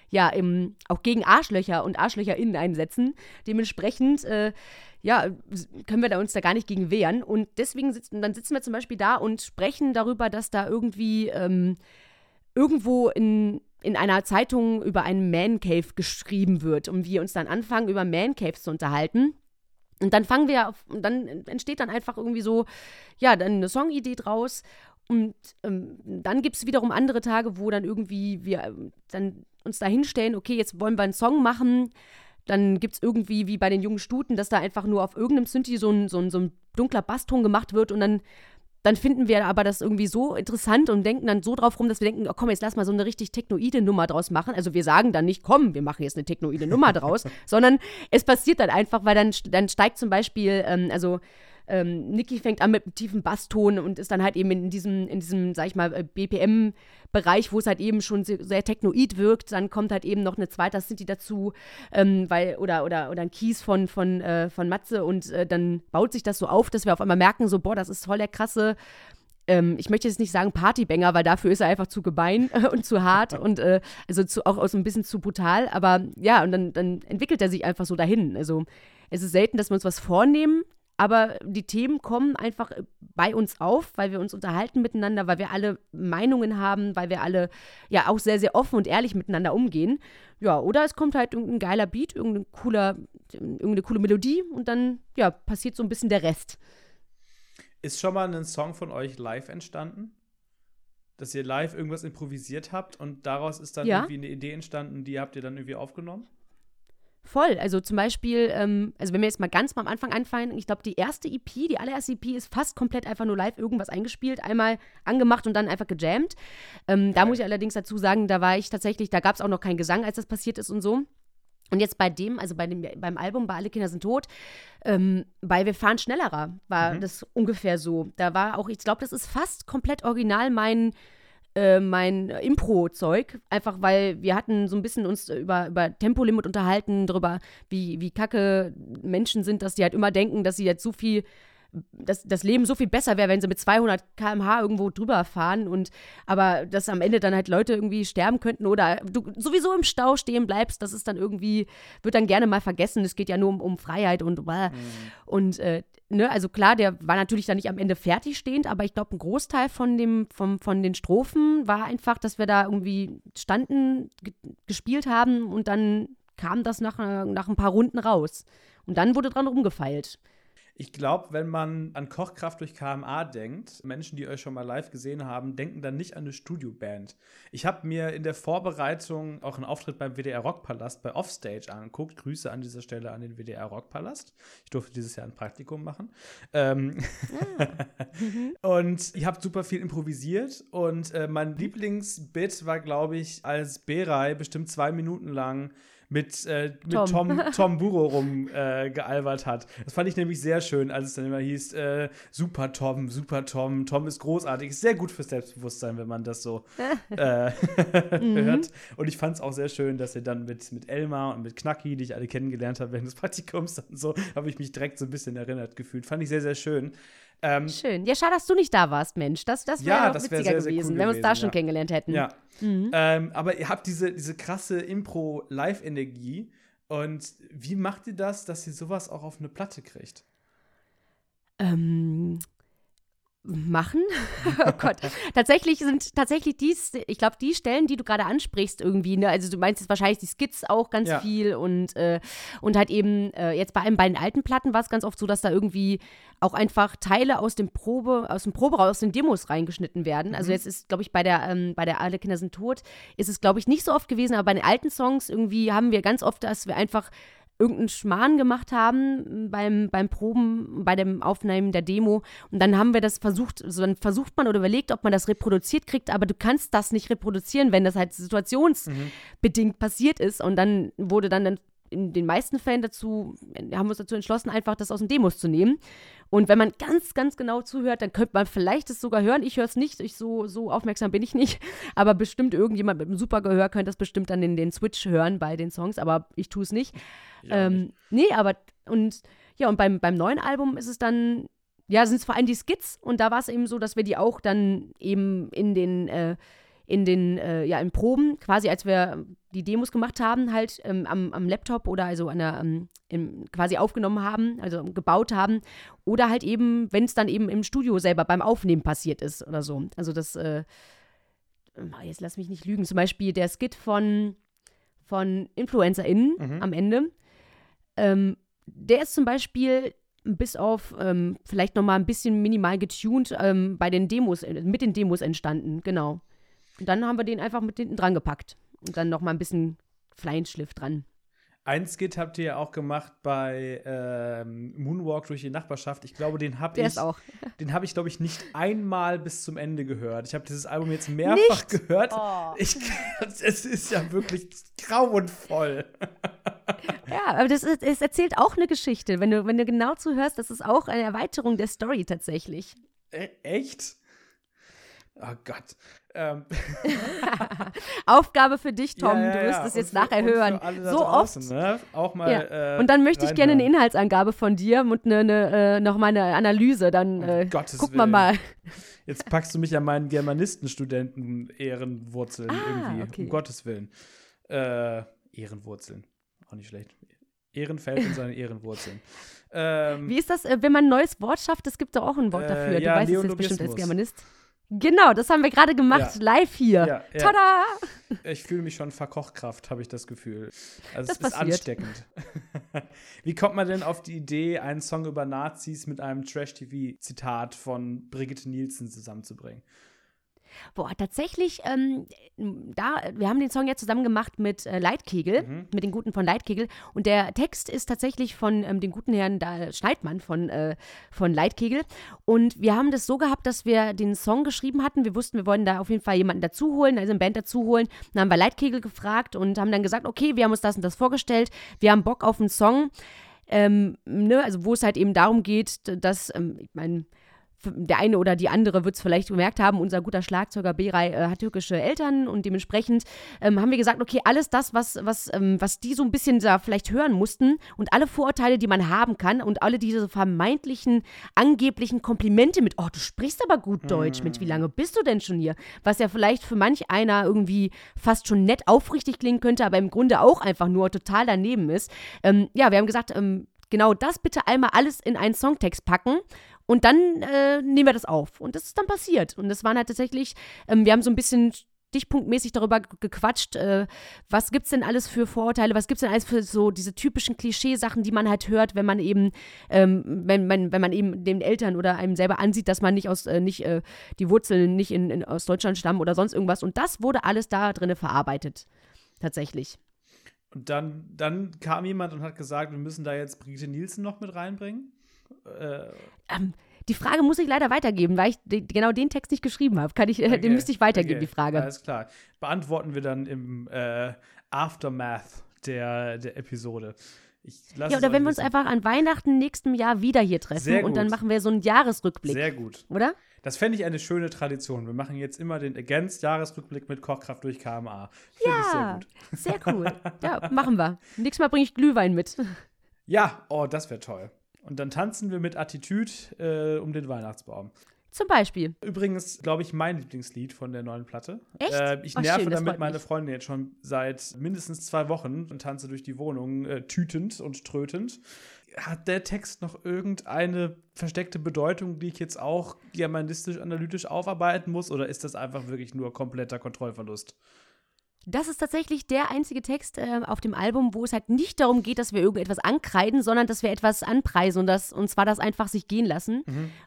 ja, im, auch gegen Arschlöcher und ArschlöcherInnen einsetzen. Dementsprechend, äh, ja, können wir da uns da gar nicht gegen wehren. Und deswegen sitzen, dann sitzen wir zum Beispiel da und sprechen darüber, dass da irgendwie ähm, irgendwo in, in einer Zeitung über einen Man Cave geschrieben wird und wir uns dann anfangen, über Man Caves zu unterhalten. Und dann fangen wir auf, und dann entsteht dann einfach irgendwie so, ja, dann eine Songidee draus. Und ähm, dann gibt es wiederum andere Tage, wo dann irgendwie wir ähm, dann uns da hinstellen, okay, jetzt wollen wir einen Song machen. Dann gibt es irgendwie, wie bei den jungen Stuten, dass da einfach nur auf irgendeinem Synthi so ein, so ein, so ein dunkler Basston gemacht wird und dann dann finden wir aber das irgendwie so interessant und denken dann so drauf rum, dass wir denken, oh, komm, jetzt lass mal so eine richtig technoide Nummer draus machen. Also wir sagen dann nicht, komm, wir machen jetzt eine technoide Nummer draus, sondern es passiert dann einfach, weil dann, dann steigt zum Beispiel, ähm, also ähm, Niki fängt an mit einem tiefen Basston und ist dann halt eben in diesem, in diesem, sag ich mal, äh, BPM-Bereich, wo es halt eben schon sehr, sehr, technoid wirkt. Dann kommt halt eben noch eine zweite City dazu, ähm, weil, oder, oder, oder ein Kies von, von, äh, von Matze und äh, dann baut sich das so auf, dass wir auf einmal merken, so, boah, das ist voll der krasse ähm, ich möchte jetzt nicht sagen Partybanger, weil dafür ist er einfach zu gemein und zu hart und äh, also zu, auch, auch so ein bisschen zu brutal. Aber ja, und dann, dann entwickelt er sich einfach so dahin. Also es ist selten, dass wir uns was vornehmen, aber die Themen kommen einfach äh, bei uns auf, weil wir uns unterhalten miteinander, weil wir alle Meinungen haben, weil wir alle ja auch sehr, sehr offen und ehrlich miteinander umgehen. Ja, oder es kommt halt irgendein geiler Beat, irgendein cooler, irgendeine coole Melodie und dann ja, passiert so ein bisschen der Rest. Ist schon mal ein Song von euch live entstanden? Dass ihr live irgendwas improvisiert habt und daraus ist dann ja. irgendwie eine Idee entstanden, die habt ihr dann irgendwie aufgenommen? Voll. Also zum Beispiel, ähm, also wenn wir jetzt mal ganz mal am Anfang anfangen, ich glaube, die erste EP, die allererste EP ist fast komplett einfach nur live irgendwas eingespielt, einmal angemacht und dann einfach gejammt. Ähm, da muss ich allerdings dazu sagen, da war ich tatsächlich, da gab es auch noch keinen Gesang, als das passiert ist und so. Und jetzt bei dem, also bei dem, beim Album, bei Alle Kinder sind tot, ähm, bei Wir fahren schnellerer, war mhm. das ungefähr so. Da war auch, ich glaube, das ist fast komplett original mein äh, mein Impro-Zeug, einfach weil wir hatten so ein bisschen uns über, über Tempolimit unterhalten, darüber, wie, wie kacke Menschen sind, dass die halt immer denken, dass sie jetzt so viel dass das Leben so viel besser wäre, wenn sie mit 200 km/h irgendwo drüber fahren und aber dass am Ende dann halt Leute irgendwie sterben könnten oder du sowieso im Stau stehen bleibst, das ist dann irgendwie, wird dann gerne mal vergessen. Es geht ja nur um, um Freiheit und mhm. und äh, ne, also klar, der war natürlich dann nicht am Ende fertig stehend, aber ich glaube, ein Großteil von dem, vom, von den Strophen war einfach, dass wir da irgendwie standen, gespielt haben und dann kam das nach, nach ein paar Runden raus. Und dann wurde dran rumgefeilt. Ich glaube, wenn man an Kochkraft durch KMA denkt, Menschen, die euch schon mal live gesehen haben, denken dann nicht an eine Studioband. Ich habe mir in der Vorbereitung auch einen Auftritt beim WDR Rockpalast bei Offstage angeguckt. Grüße an dieser Stelle an den WDR Rockpalast. Ich durfte dieses Jahr ein Praktikum machen. Ähm ja. und ich habe super viel improvisiert und äh, mein Lieblingsbit war, glaube ich, als Berei bestimmt zwei Minuten lang mit, äh, mit Tom. Tom, Tom Burrow rumgealbert äh, hat. Das fand ich nämlich sehr schön, als es dann immer hieß, äh, super Tom, super Tom, Tom ist großartig. Ist sehr gut fürs Selbstbewusstsein, wenn man das so äh, mhm. hört. Und ich fand es auch sehr schön, dass er dann mit, mit Elmar und mit Knacki, die ich alle kennengelernt habe während des Praktikums, und so, habe ich mich direkt so ein bisschen erinnert gefühlt. Fand ich sehr, sehr schön. Ähm, Schön. Ja, schade, dass du nicht da warst, Mensch. Das, das wäre ja, witziger wär sehr, gewesen, sehr cool wenn wir uns da schon kennengelernt hätten. Ja. Mhm. Ähm, aber ihr habt diese, diese krasse Impro-Live-Energie. Und wie macht ihr das, dass ihr sowas auch auf eine Platte kriegt? Ähm, machen. oh Gott. tatsächlich sind tatsächlich dies, ich glaube, die Stellen, die du gerade ansprichst, irgendwie, ne? Also du meinst jetzt wahrscheinlich die Skits auch ganz ja. viel und, äh, und halt eben, äh, jetzt bei einem bei den alten Platten war es ganz oft so, dass da irgendwie auch einfach Teile aus dem Probe, aus dem Proberaum, aus den Demos reingeschnitten werden. Also mhm. jetzt ist, glaube ich, bei der, ähm, bei der Alle Kinder sind tot, ist es, glaube ich, nicht so oft gewesen, aber bei den alten Songs irgendwie haben wir ganz oft, dass wir einfach irgendeinen Schmarrn gemacht haben beim, beim Proben, bei dem Aufnehmen der Demo. Und dann haben wir das versucht, so dann versucht man oder überlegt, ob man das reproduziert kriegt, aber du kannst das nicht reproduzieren, wenn das halt situationsbedingt mhm. passiert ist. Und dann wurde dann in den meisten Fällen dazu, haben wir uns dazu entschlossen, einfach das aus den Demos zu nehmen. Und wenn man ganz, ganz genau zuhört, dann könnte man vielleicht es sogar hören. Ich höre es nicht, ich so, so aufmerksam bin ich nicht. Aber bestimmt irgendjemand mit einem super Gehör könnte das bestimmt dann in den Switch hören bei den Songs, aber ich tue es nicht. Ja, ähm, nee, aber und ja, und beim, beim neuen Album ist es dann, ja, sind es vor allem die Skits und da war es eben so, dass wir die auch dann eben in den äh, in den, äh, ja, in Proben, quasi als wir die Demos gemacht haben, halt ähm, am, am, Laptop oder also an der, ähm, im, quasi aufgenommen haben, also gebaut haben. Oder halt eben, wenn es dann eben im Studio selber beim Aufnehmen passiert ist oder so. Also das, äh, ah, jetzt lass mich nicht lügen, zum Beispiel der Skit von, von InfluencerInnen mhm. am Ende. Ähm, der ist zum Beispiel bis auf ähm, vielleicht noch mal ein bisschen minimal getuned ähm, bei den Demos, äh, mit den Demos entstanden, genau. Und dann haben wir den einfach mit hinten dran gepackt. Und dann noch mal ein bisschen Feinschliff dran. Ein Skit habt ihr ja auch gemacht bei ähm, Moonwalk durch die Nachbarschaft. Ich glaube, den habe ich, auch. den habe ich glaube ich nicht einmal bis zum Ende gehört. Ich habe dieses Album jetzt mehrfach nicht? gehört. Oh. Ich, es ist ja wirklich grauenvoll. Ja, aber das ist, es erzählt auch eine Geschichte. Wenn du, wenn du genau zuhörst, das ist auch eine Erweiterung der Story tatsächlich. E echt? Oh Gott. Ähm. Aufgabe für dich, Tom. Ja, ja, du wirst es jetzt für- nachher hören. So draußen, oft. Ne? Auch mal. Äh, und dann möchte ich gerne eine. Inhaltsangabe von dir und eine, eine, äh, noch mal eine Analyse. Dann Um äh, Gottes gucken wir Willen. mal. Jetzt packst du mich an meinen Germanistenstudenten Ehrenwurzeln Ah, irgendwie. okay. Um Gottes Willen. Äh, Ehrenwurzeln. Auch nicht schlecht. Ehrenfeld und seine Ehrenwurzeln. Ähm, Wie ist das, äh, wenn man ein neues Wort schafft? Es gibt doch auch ein Wort Äh, dafür. Du weißt es jetzt bestimmt als. Germanist. Genau, das haben wir gerade gemacht, Ja. live hier. Ja, ja. Tada! ich fühle mich schon verkochkraft, habe ich das Gefühl. Also Das es ist passiert. ansteckend. Wie kommt man denn auf die Idee, einen Song über Nazis mit einem Trash-TV-Zitat von Brigitte Nielsen zusammenzubringen? Boah, tatsächlich, ähm, da, wir haben den Song ja zusammen gemacht mit äh, Leitkegel, Mhm. mit den Guten von Leitkegel. Und der Text ist tatsächlich von ähm, dem guten Herrn da, Schneidmann von, äh, von Leitkegel. Und wir haben das so gehabt, dass wir den Song geschrieben hatten. Wir wussten, wir wollen da auf jeden Fall jemanden dazu holen, also eine Band dazu holen. Dann haben wir Leitkegel gefragt und haben dann gesagt, okay, wir haben uns das und das vorgestellt. Wir haben Bock auf einen Song. Ähm, ne, also wo es halt eben darum geht, dass, ähm, ich meine, der eine oder die andere wird es vielleicht gemerkt haben, unser guter Schlagzeuger Beray äh, hat türkische Eltern und dementsprechend ähm, haben wir gesagt, okay, alles das, was, was, ähm, was die so ein bisschen da vielleicht hören mussten und alle Vorurteile, die man haben kann und alle diese vermeintlichen, angeblichen Komplimente mit, oh, du sprichst aber gut Deutsch, Mensch, wie lange bist du denn schon hier? Was ja vielleicht für manch einer irgendwie fast schon nett aufrichtig klingen könnte, aber im Grunde auch einfach nur total daneben ist. Ähm, ja, wir haben gesagt, ähm, genau das bitte einmal alles in einen Songtext packen und dann äh, nehmen wir das auf. Und das ist dann passiert. Und das waren halt tatsächlich, ähm, wir haben so ein bisschen stichpunktmäßig darüber ge- gequatscht, äh, was gibt's denn alles für Vorurteile, was gibt's denn alles für so diese typischen Klischeesachen, die man halt hört, wenn man eben, ähm, wenn, wenn, wenn man eben den Eltern oder einem selber ansieht, dass man nicht aus, äh, nicht, äh, die Wurzeln nicht in, in, aus Deutschland stammen oder sonst irgendwas. Und das wurde alles da drinne verarbeitet. Tatsächlich. Und dann, dann kam jemand und hat gesagt, wir müssen da jetzt Brigitte Nielsen noch mit reinbringen. Äh, Ähm, die Frage muss ich leider weitergeben, weil ich de genau den Text nicht geschrieben habe. Kann ich, äh, okay, den müsste ich weitergeben, okay, die Frage. Alles klar. Beantworten wir dann im äh, Aftermath der, der Episode. Ja, oder wenn wir uns einfach an Weihnachten nächsten Jahr wieder hier treffen Sehr und dann machen wir so einen Jahresrückblick, Sehr gut. oder? Das fände ich eine schöne Tradition. Wir machen jetzt immer den Against-Jahresrückblick mit Kochkraft durch KMA. Finde ich sehr Ja, gut. sehr cool. ja, machen wir. Nächstes Mal bringe ich Glühwein mit. Ja, oh, das wäre toll. Und dann tanzen wir mit Attitüde äh, um den Weihnachtsbaum. Zum Beispiel. Übrigens, glaube ich, mein Lieblingslied von der neuen Platte. Echt? Äh, ich Oh, nerve schön, damit meine. Freundin jetzt schon seit mindestens zwei Wochen und tanze durch die Wohnung äh, tütend und trötend. Hat der Text noch irgendeine versteckte Bedeutung, die ich jetzt auch germanistisch-analytisch aufarbeiten muss? Oder ist das einfach wirklich nur kompletter Kontrollverlust? Das ist tatsächlich der einzige Text äh, auf dem Album, wo es halt nicht darum geht, dass wir irgendetwas ankreiden, sondern dass wir etwas anpreisen und, das, und zwar das einfach sich gehen lassen.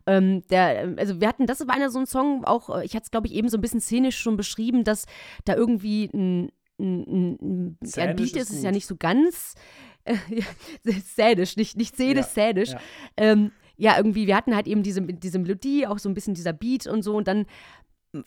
Ähm, der, also wir hatten, das war einer so ein Song, auch, äh, ich hatte es glaube ich eben so ein bisschen szenisch schon beschrieben, dass da irgendwie ein, ein, ein, ja, ein Beat ist ist, ja nicht so ganz äh, ja, szenisch, nicht, nicht szenisch, Ja, szenisch. ja. Ähm, ja, irgendwie, wir hatten halt eben diese, diese Melodie, auch so ein bisschen dieser Beat und so und dann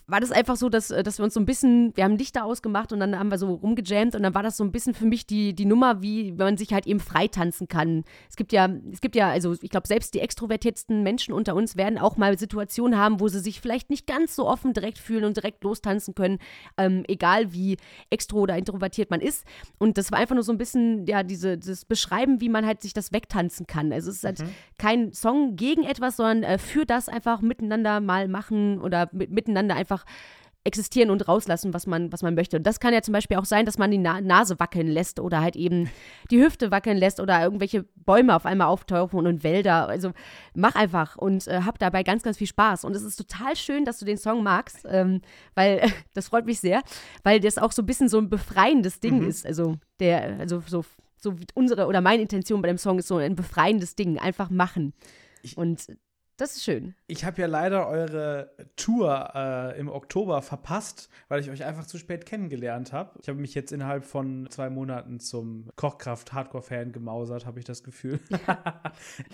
war das einfach so, dass, äh, dass wir uns so ein bisschen, wir haben Lichter ausgemacht und dann haben wir so rumgejammt und dann war das so ein bisschen für mich die, die Nummer, wie wenn man sich halt eben freitanzen kann. Es gibt ja, es gibt ja, also ich glaube, selbst die extrovertiertsten Menschen unter uns werden auch mal Situationen haben, wo sie sich vielleicht nicht ganz so offen direkt fühlen und direkt lostanzen können, ähm, egal wie extro oder introvertiert man ist. Und das war einfach nur so ein bisschen, ja, diese, das Beschreiben, wie man halt sich das wegtanzen kann. Also es ist halt kein Song gegen etwas, sondern äh, für das einfach miteinander mal machen oder mit, miteinander einfach existieren und rauslassen, was man, was man möchte. Und das kann ja zum Beispiel auch sein, dass man die Na Nase wackeln lässt oder halt eben die Hüfte wackeln lässt oder irgendwelche Bäume auf einmal auftauchen und Wälder. Also mach einfach und äh, hab dabei ganz, ganz viel Spaß. Und es ist total schön, dass du den Song magst, ähm, weil das freut mich sehr, weil das auch so ein bisschen so ein befreiendes Ding ist. Also der, also so, so wie unsere oder meine Intention bei dem Song ist so ein befreiendes Ding, einfach machen. Ich- und das ist schön. Ich habe ja leider eure Tour äh, im Oktober verpasst, weil ich euch einfach zu spät kennengelernt habe. Ich habe mich jetzt innerhalb von zwei Monaten zum Kochkraft-Hardcore-Fan gemausert, habe ich das Gefühl.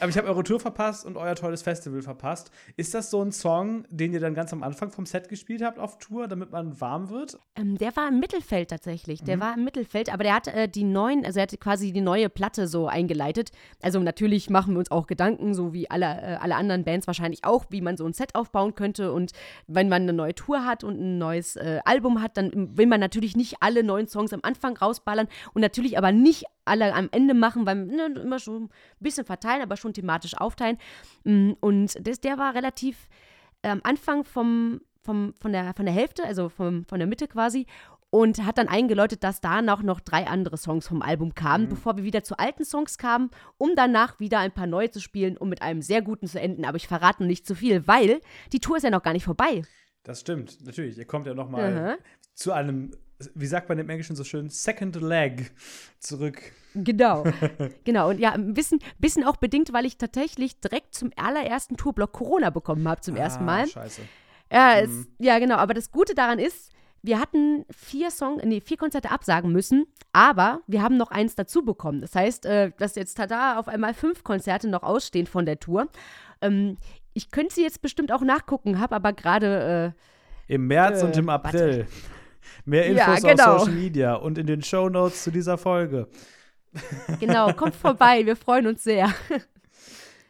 Aber ich habe eure Tour verpasst und euer tolles Festival verpasst. Ist das so ein Song, den ihr dann ganz am Anfang vom Set gespielt habt auf Tour, damit man warm wird? Ähm, der war im Mittelfeld tatsächlich. Der mhm. war im Mittelfeld, aber der hat äh, die neuen, also er hat quasi die neue Platte so eingeleitet. Also natürlich machen wir uns auch Gedanken, so wie alle, äh, alle anderen Bands wahrscheinlich auch, wie man so ein Set aufbauen könnte. Und wenn man eine neue Tour hat und ein neues äh, Album hat, dann will man natürlich nicht alle neuen Songs am Anfang rausballern und natürlich aber nicht alle am Ende machen, weil ne, immer schon ein bisschen verteilen, aber schon thematisch aufteilen. Mm, und das, der war relativ am Anfang vom, vom, von, der, von der Hälfte, also vom, von der Mitte quasi und hat dann eingeläutet, dass danach noch drei andere Songs vom Album kamen, mhm. bevor wir wieder zu alten Songs kamen, um danach wieder ein paar neue zu spielen, um mit einem sehr guten zu enden. Aber ich verrate noch nicht zu viel, weil die Tour ist ja noch gar nicht vorbei. Das stimmt, natürlich. Ihr kommt ja noch mal mhm. zu einem, wie sagt man im Englischen so schön, Second Leg zurück. Genau, genau. Und ja, ein bisschen, bisschen auch bedingt, weil ich tatsächlich direkt zum allerersten Tourblock Corona bekommen habe zum ah, ersten Mal. Scheiße. Ja, mhm. es, ja, genau. Aber das Gute daran ist, wir hatten vier Song, nee, vier Konzerte absagen müssen, aber wir haben noch eins dazu bekommen. Das heißt, äh, dass jetzt tada auf einmal fünf Konzerte noch ausstehen von der Tour. Ähm, ich könnte sie jetzt bestimmt auch nachgucken, habe aber gerade äh, im März äh, und im April. Warte. Mehr Infos ja, genau. auf Social Media und in den Show Notes zu dieser Folge. Genau, kommt vorbei, wir freuen uns sehr.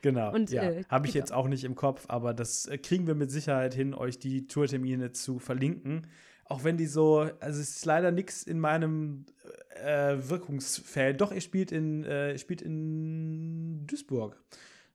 Genau. Und, ja, äh, habe ich genau. jetzt auch nicht im Kopf, aber das äh, kriegen wir mit Sicherheit hin, euch die Tourtermine zu verlinken auch wenn die so, also es ist leider nichts in meinem äh, Wirkungsfeld. Doch, ihr spielt in, äh, spielt in Duisburg.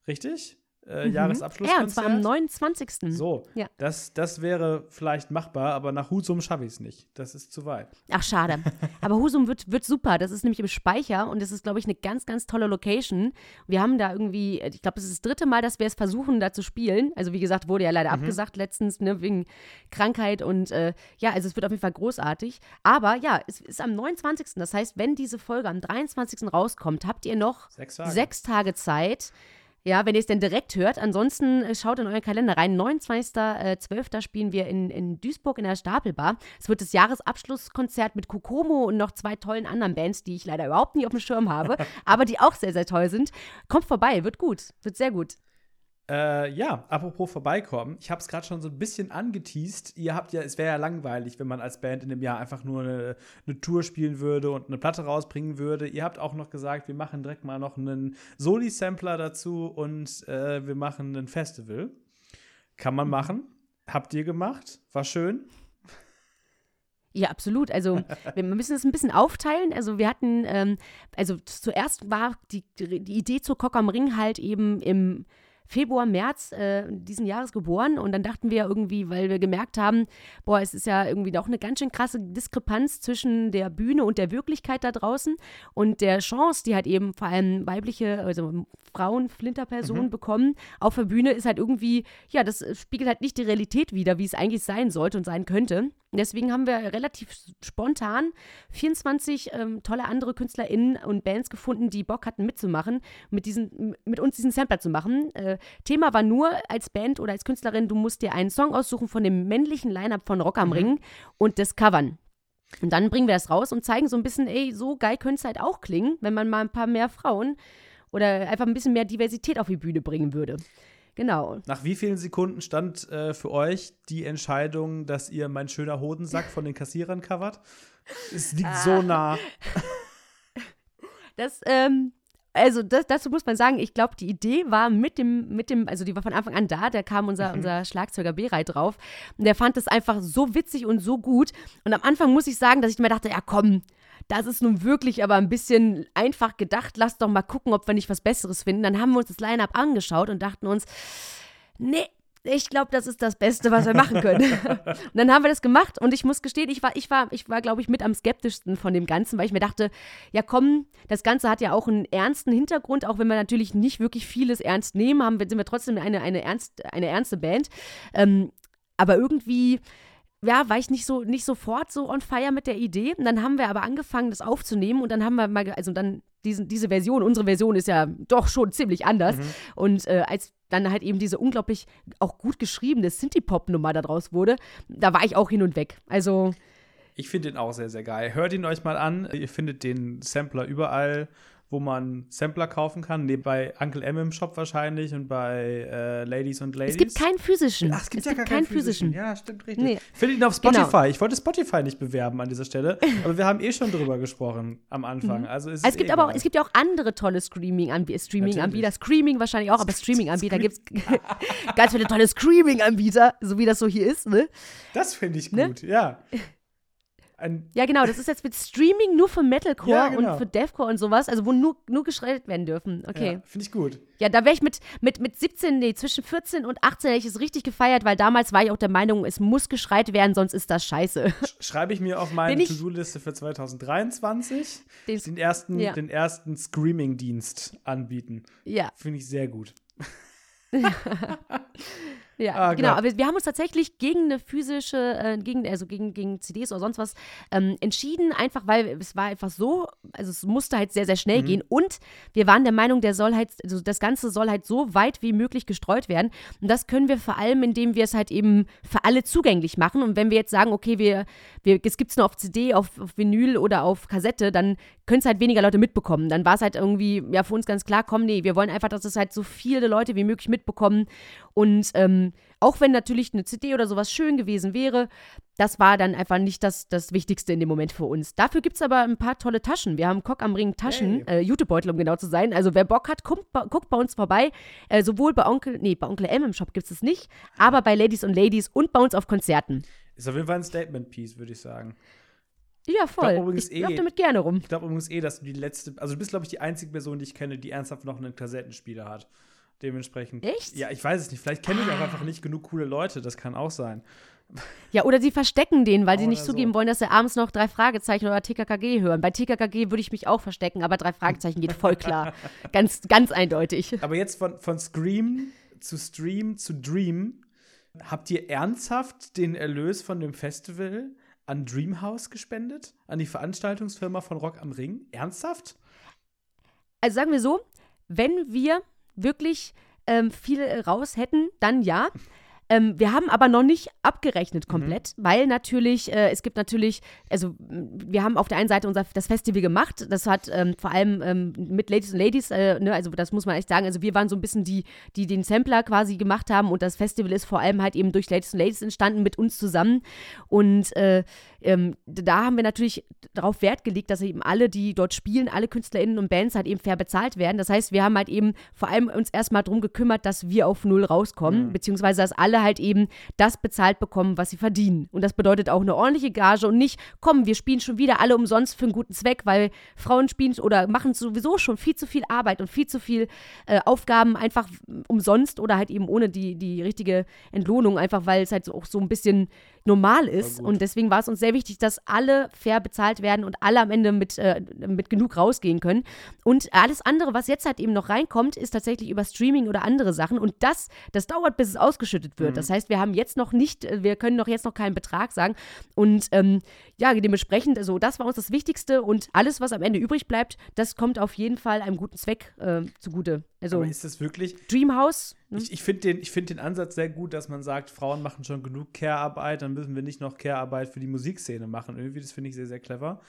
Richtig? Äh, mhm. Jahresabschlusskonzert. Ja, und zwar am 29. So, ja. das, das wäre vielleicht machbar, aber nach Husum schaffe ich es nicht. Das ist zu weit. Ach, schade. aber Husum wird, wird super. Das ist nämlich im Speicher und das ist, glaube ich, eine ganz, ganz tolle Location. Wir haben da irgendwie, ich glaube, es ist das dritte Mal, dass wir es versuchen, da zu spielen. Also, wie gesagt, wurde ja leider mhm. abgesagt letztens, ne, wegen Krankheit und äh, ja, also es wird auf jeden Fall großartig. Aber ja, es ist am 29. Das heißt, wenn diese Folge am 23. rauskommt, habt ihr noch sechs Tage, sechs Tage Zeit ja, wenn ihr es denn direkt hört. Ansonsten äh, schaut in euren Kalender rein. 29.12. Äh, spielen wir in, in Duisburg in der Stapelbar. Es wird das Jahresabschlusskonzert mit Kokomo und noch zwei tollen anderen Bands, die ich leider überhaupt nie auf dem Schirm habe, aber die auch sehr, sehr toll sind. Kommt vorbei, wird gut, wird sehr gut. Äh, ja, apropos vorbeikommen, ich habe es gerade schon so ein bisschen angeteased. Ihr habt ja, es wäre ja langweilig, wenn man als Band in dem Jahr einfach nur eine, eine, Tour spielen würde und eine Platte rausbringen würde. Ihr habt auch noch gesagt, wir machen direkt mal noch einen Soli-Sampler dazu und äh, wir machen ein Festival. Kann man machen. Habt ihr gemacht? War schön. Ja, absolut. Also wir müssen es ein bisschen aufteilen. Also wir hatten, ähm, also zuerst war die, die Idee zur Cock am Ring halt eben im Februar, März äh, diesen Jahres geboren und dann dachten wir irgendwie, weil wir gemerkt haben, boah, es ist ja irgendwie doch eine ganz schön krasse Diskrepanz zwischen der Bühne und der Wirklichkeit da draußen und der Chance, die halt eben vor allem weibliche, also Frauen, Flinterpersonen mhm. bekommen auf der Bühne, ist halt irgendwie, ja, das spiegelt halt nicht die Realität wider, wie es eigentlich sein sollte und sein könnte. Deswegen haben wir relativ spontan 24 ähm, tolle andere KünstlerInnen und Bands gefunden, die Bock hatten mitzumachen, mit, diesen, mit uns diesen Sampler zu machen. Äh, Thema war nur als Band oder als Künstlerin, du musst dir einen Song aussuchen von dem männlichen Line-Up von Rock am mhm. Ring und das covern. Und dann bringen wir das raus und zeigen so ein bisschen, ey, so geil könnte es halt auch klingen, wenn man mal ein paar mehr Frauen oder einfach ein bisschen mehr Diversität auf die Bühne bringen würde. Genau. Nach wie vielen Sekunden stand äh, für euch die Entscheidung, dass ihr mein schöner Hodensack von den Kassierern covert? Es liegt ah. so nah. Das, ähm, also das, dazu muss man sagen, ich glaube, die Idee war mit dem, mit dem, also die war von Anfang an da, da kam unser, mhm. unser Schlagzeuger Berei drauf und der fand das einfach so witzig und so gut. Und am Anfang muss ich sagen, dass ich mir dachte, ja komm, das ist nun wirklich aber ein bisschen einfach gedacht. Lass doch mal gucken, ob wir nicht was Besseres finden. Dann haben wir uns das Line-Up angeschaut und dachten uns, nee, ich glaube, das ist das Beste, was wir machen können. und dann haben wir das gemacht und ich muss gestehen, ich war, ich war, ich war, glaube ich, mit am skeptischsten von dem Ganzen, weil ich mir dachte, ja komm, das Ganze hat ja auch einen ernsten Hintergrund, auch wenn wir natürlich nicht wirklich vieles ernst nehmen, haben, sind wir trotzdem eine, eine, ernst, eine ernste Band. Ähm, aber irgendwie ja, war ich nicht so nicht sofort so on fire mit der Idee. Und dann haben wir aber angefangen, das aufzunehmen und dann haben wir mal, also dann diesen, diese Version, unsere Version ist ja doch schon ziemlich anders. Mhm. Und äh, als dann halt eben diese unglaublich auch gut geschriebene Synthie-Pop-Nummer daraus wurde, da war ich auch hin und weg. Also. Ich finde den auch sehr, sehr geil. Hört ihn euch mal an. Ihr findet den Sampler überall wo man Sampler kaufen kann. Nee, bei Uncle M im Shop wahrscheinlich und bei äh, Ladies und Ladies. Es gibt keinen physischen. Ach, es gibt es ja gibt gar keinen physischen. physischen. Ja, stimmt richtig. Nee. Findet ihn auf Spotify. Genau. Ich wollte Spotify nicht bewerben an dieser Stelle, aber wir haben eh schon drüber gesprochen am Anfang. Mhm. Also, es, es gibt eh aber auch, es gibt ja auch andere tolle Streaming-Anbieter. Streaming Screaming wahrscheinlich auch, aber Streaming-Anbieter gibt es ganz viele tolle Screaming-Anbieter, so wie das so hier ist. Ne? Das finde ich ne? gut, ne? ja. Ein ja, genau, das ist jetzt mit Streaming nur für Metalcore ja, genau. und für Deathcore und sowas, also wo nur, nur geschreddert werden dürfen. Okay. Ja, Finde ich gut. Ja, da wäre ich mit, mit, mit 17, nee, zwischen 14 und 18 hätte ich es richtig gefeiert, weil damals war ich auch der Meinung, es muss geschreit werden, sonst ist das scheiße. Schreibe ich mir auf meine To-Do-Liste für 2023 den, den ersten, ja. den ersten Screaming-Dienst anbieten. Ja. Finde ich sehr gut. Ja, ah, genau. Aber wir haben uns tatsächlich gegen eine physische, äh, gegen, also gegen, gegen CDs oder sonst was ähm, entschieden, einfach weil es war einfach so, also es musste halt sehr, sehr schnell mhm. gehen und wir waren der Meinung, der soll halt, also das Ganze soll halt so weit wie möglich gestreut werden. Und das können wir vor allem, indem wir es halt eben für alle zugänglich machen. Und wenn wir jetzt sagen, okay, wir, wir, es gibt es nur auf CD, auf, auf Vinyl oder auf Kassette, dann können es halt weniger Leute mitbekommen. Dann war es halt irgendwie, ja, für uns ganz klar, komm, nee, wir wollen einfach, dass es halt so viele Leute wie möglich mitbekommen. Und ähm, auch wenn natürlich eine CD oder sowas schön gewesen wäre, das war dann einfach nicht das, das Wichtigste in dem Moment für uns. Dafür gibt es aber ein paar tolle Taschen. Wir haben Cock am Ring Taschen, hey. äh, Jutebeutel, um genau zu sein. Also wer Bock hat, guckt, guckt bei uns vorbei. Äh, sowohl bei Onkel, nee, bei Onkel M im Shop gibt es es nicht, aber bei Ladies und Ladies und bei uns auf Konzerten. Ist auf jeden Fall ein Statement-Piece, würde ich sagen. Ja, voll. Ich, ich eh, damit gerne rum. Ich glaube übrigens eh, dass du die letzte, also du bist, glaube ich, die einzige Person, die ich kenne, die ernsthaft noch einen Kassettenspieler hat. Dementsprechend. Echt? Ja, ich weiß es nicht. Vielleicht kenne ich auch einfach nicht genug coole Leute. Das kann auch sein. Ja, oder sie verstecken den, weil sie nicht zugeben so. wollen, dass sie abends noch drei Fragezeichen oder TKKG hören. Bei TKKG würde ich mich auch verstecken, aber drei Fragezeichen geht voll klar. ganz, ganz eindeutig. Aber jetzt von, von Scream zu Stream zu Dream. Habt ihr ernsthaft den Erlös von dem Festival an Dreamhouse gespendet? An die Veranstaltungsfirma von Rock am Ring? Ernsthaft? Also sagen wir so, wenn wir wirklich ähm, viel raus hätten, dann ja. Ähm, wir haben aber noch nicht abgerechnet komplett, mhm. weil natürlich, äh, es gibt natürlich, also wir haben auf der einen Seite unser, das Festival gemacht, das hat ähm, vor allem ähm, mit Ladies und Ladies, äh, ne, also das muss man echt sagen, also wir waren so ein bisschen die, die den Sampler quasi gemacht haben und das Festival ist vor allem halt eben durch Ladies und Ladies entstanden mit uns zusammen und äh, ähm, da haben wir natürlich darauf Wert gelegt, dass eben alle, die dort spielen, alle KünstlerInnen und Bands halt eben fair bezahlt werden. Das heißt, wir haben halt eben vor allem uns erstmal darum gekümmert, dass wir auf Null rauskommen, mhm. beziehungsweise dass alle halt eben das bezahlt bekommen, was sie verdienen. Und das bedeutet auch eine ordentliche Gage und nicht, komm, wir spielen schon wieder alle umsonst für einen guten Zweck, weil Frauen spielen oder machen sowieso schon viel zu viel Arbeit und viel zu viel äh, Aufgaben einfach umsonst oder halt eben ohne die, die richtige Entlohnung, einfach weil es halt so, auch so ein bisschen normal ist. Und deswegen war es uns sehr wichtig, dass alle fair bezahlt werden und alle am Ende mit, äh, mit genug rausgehen können. Und alles andere, was jetzt halt eben noch reinkommt, ist tatsächlich über Streaming oder andere Sachen. Und das, das dauert, bis es ausgeschüttet wird. Mhm. Das heißt, wir haben jetzt noch nicht, äh, wir können doch jetzt noch keinen Betrag sagen. Und ähm, ja, dementsprechend, also das war uns das Wichtigste. Und alles, was am Ende übrig bleibt, das kommt auf jeden Fall einem guten Zweck äh, zugute. Also, Aber ist das wirklich. Dreamhouse? Ne? Ich, ich finde den, find den Ansatz sehr gut, dass man sagt, Frauen machen schon genug Care-Arbeit, dann müssen wir nicht noch Care-Arbeit für die Musikszene machen. Irgendwie, das finde ich sehr, sehr clever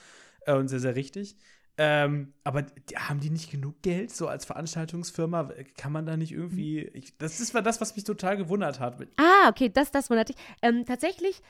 äh, und sehr, sehr richtig. Ähm, aber die, haben die nicht genug Geld, so als Veranstaltungsfirma? Kann man da nicht irgendwie. Ich, das ist war das, was mich total gewundert hat. Ah, okay, das, das wundert dich. Ähm, tatsächlich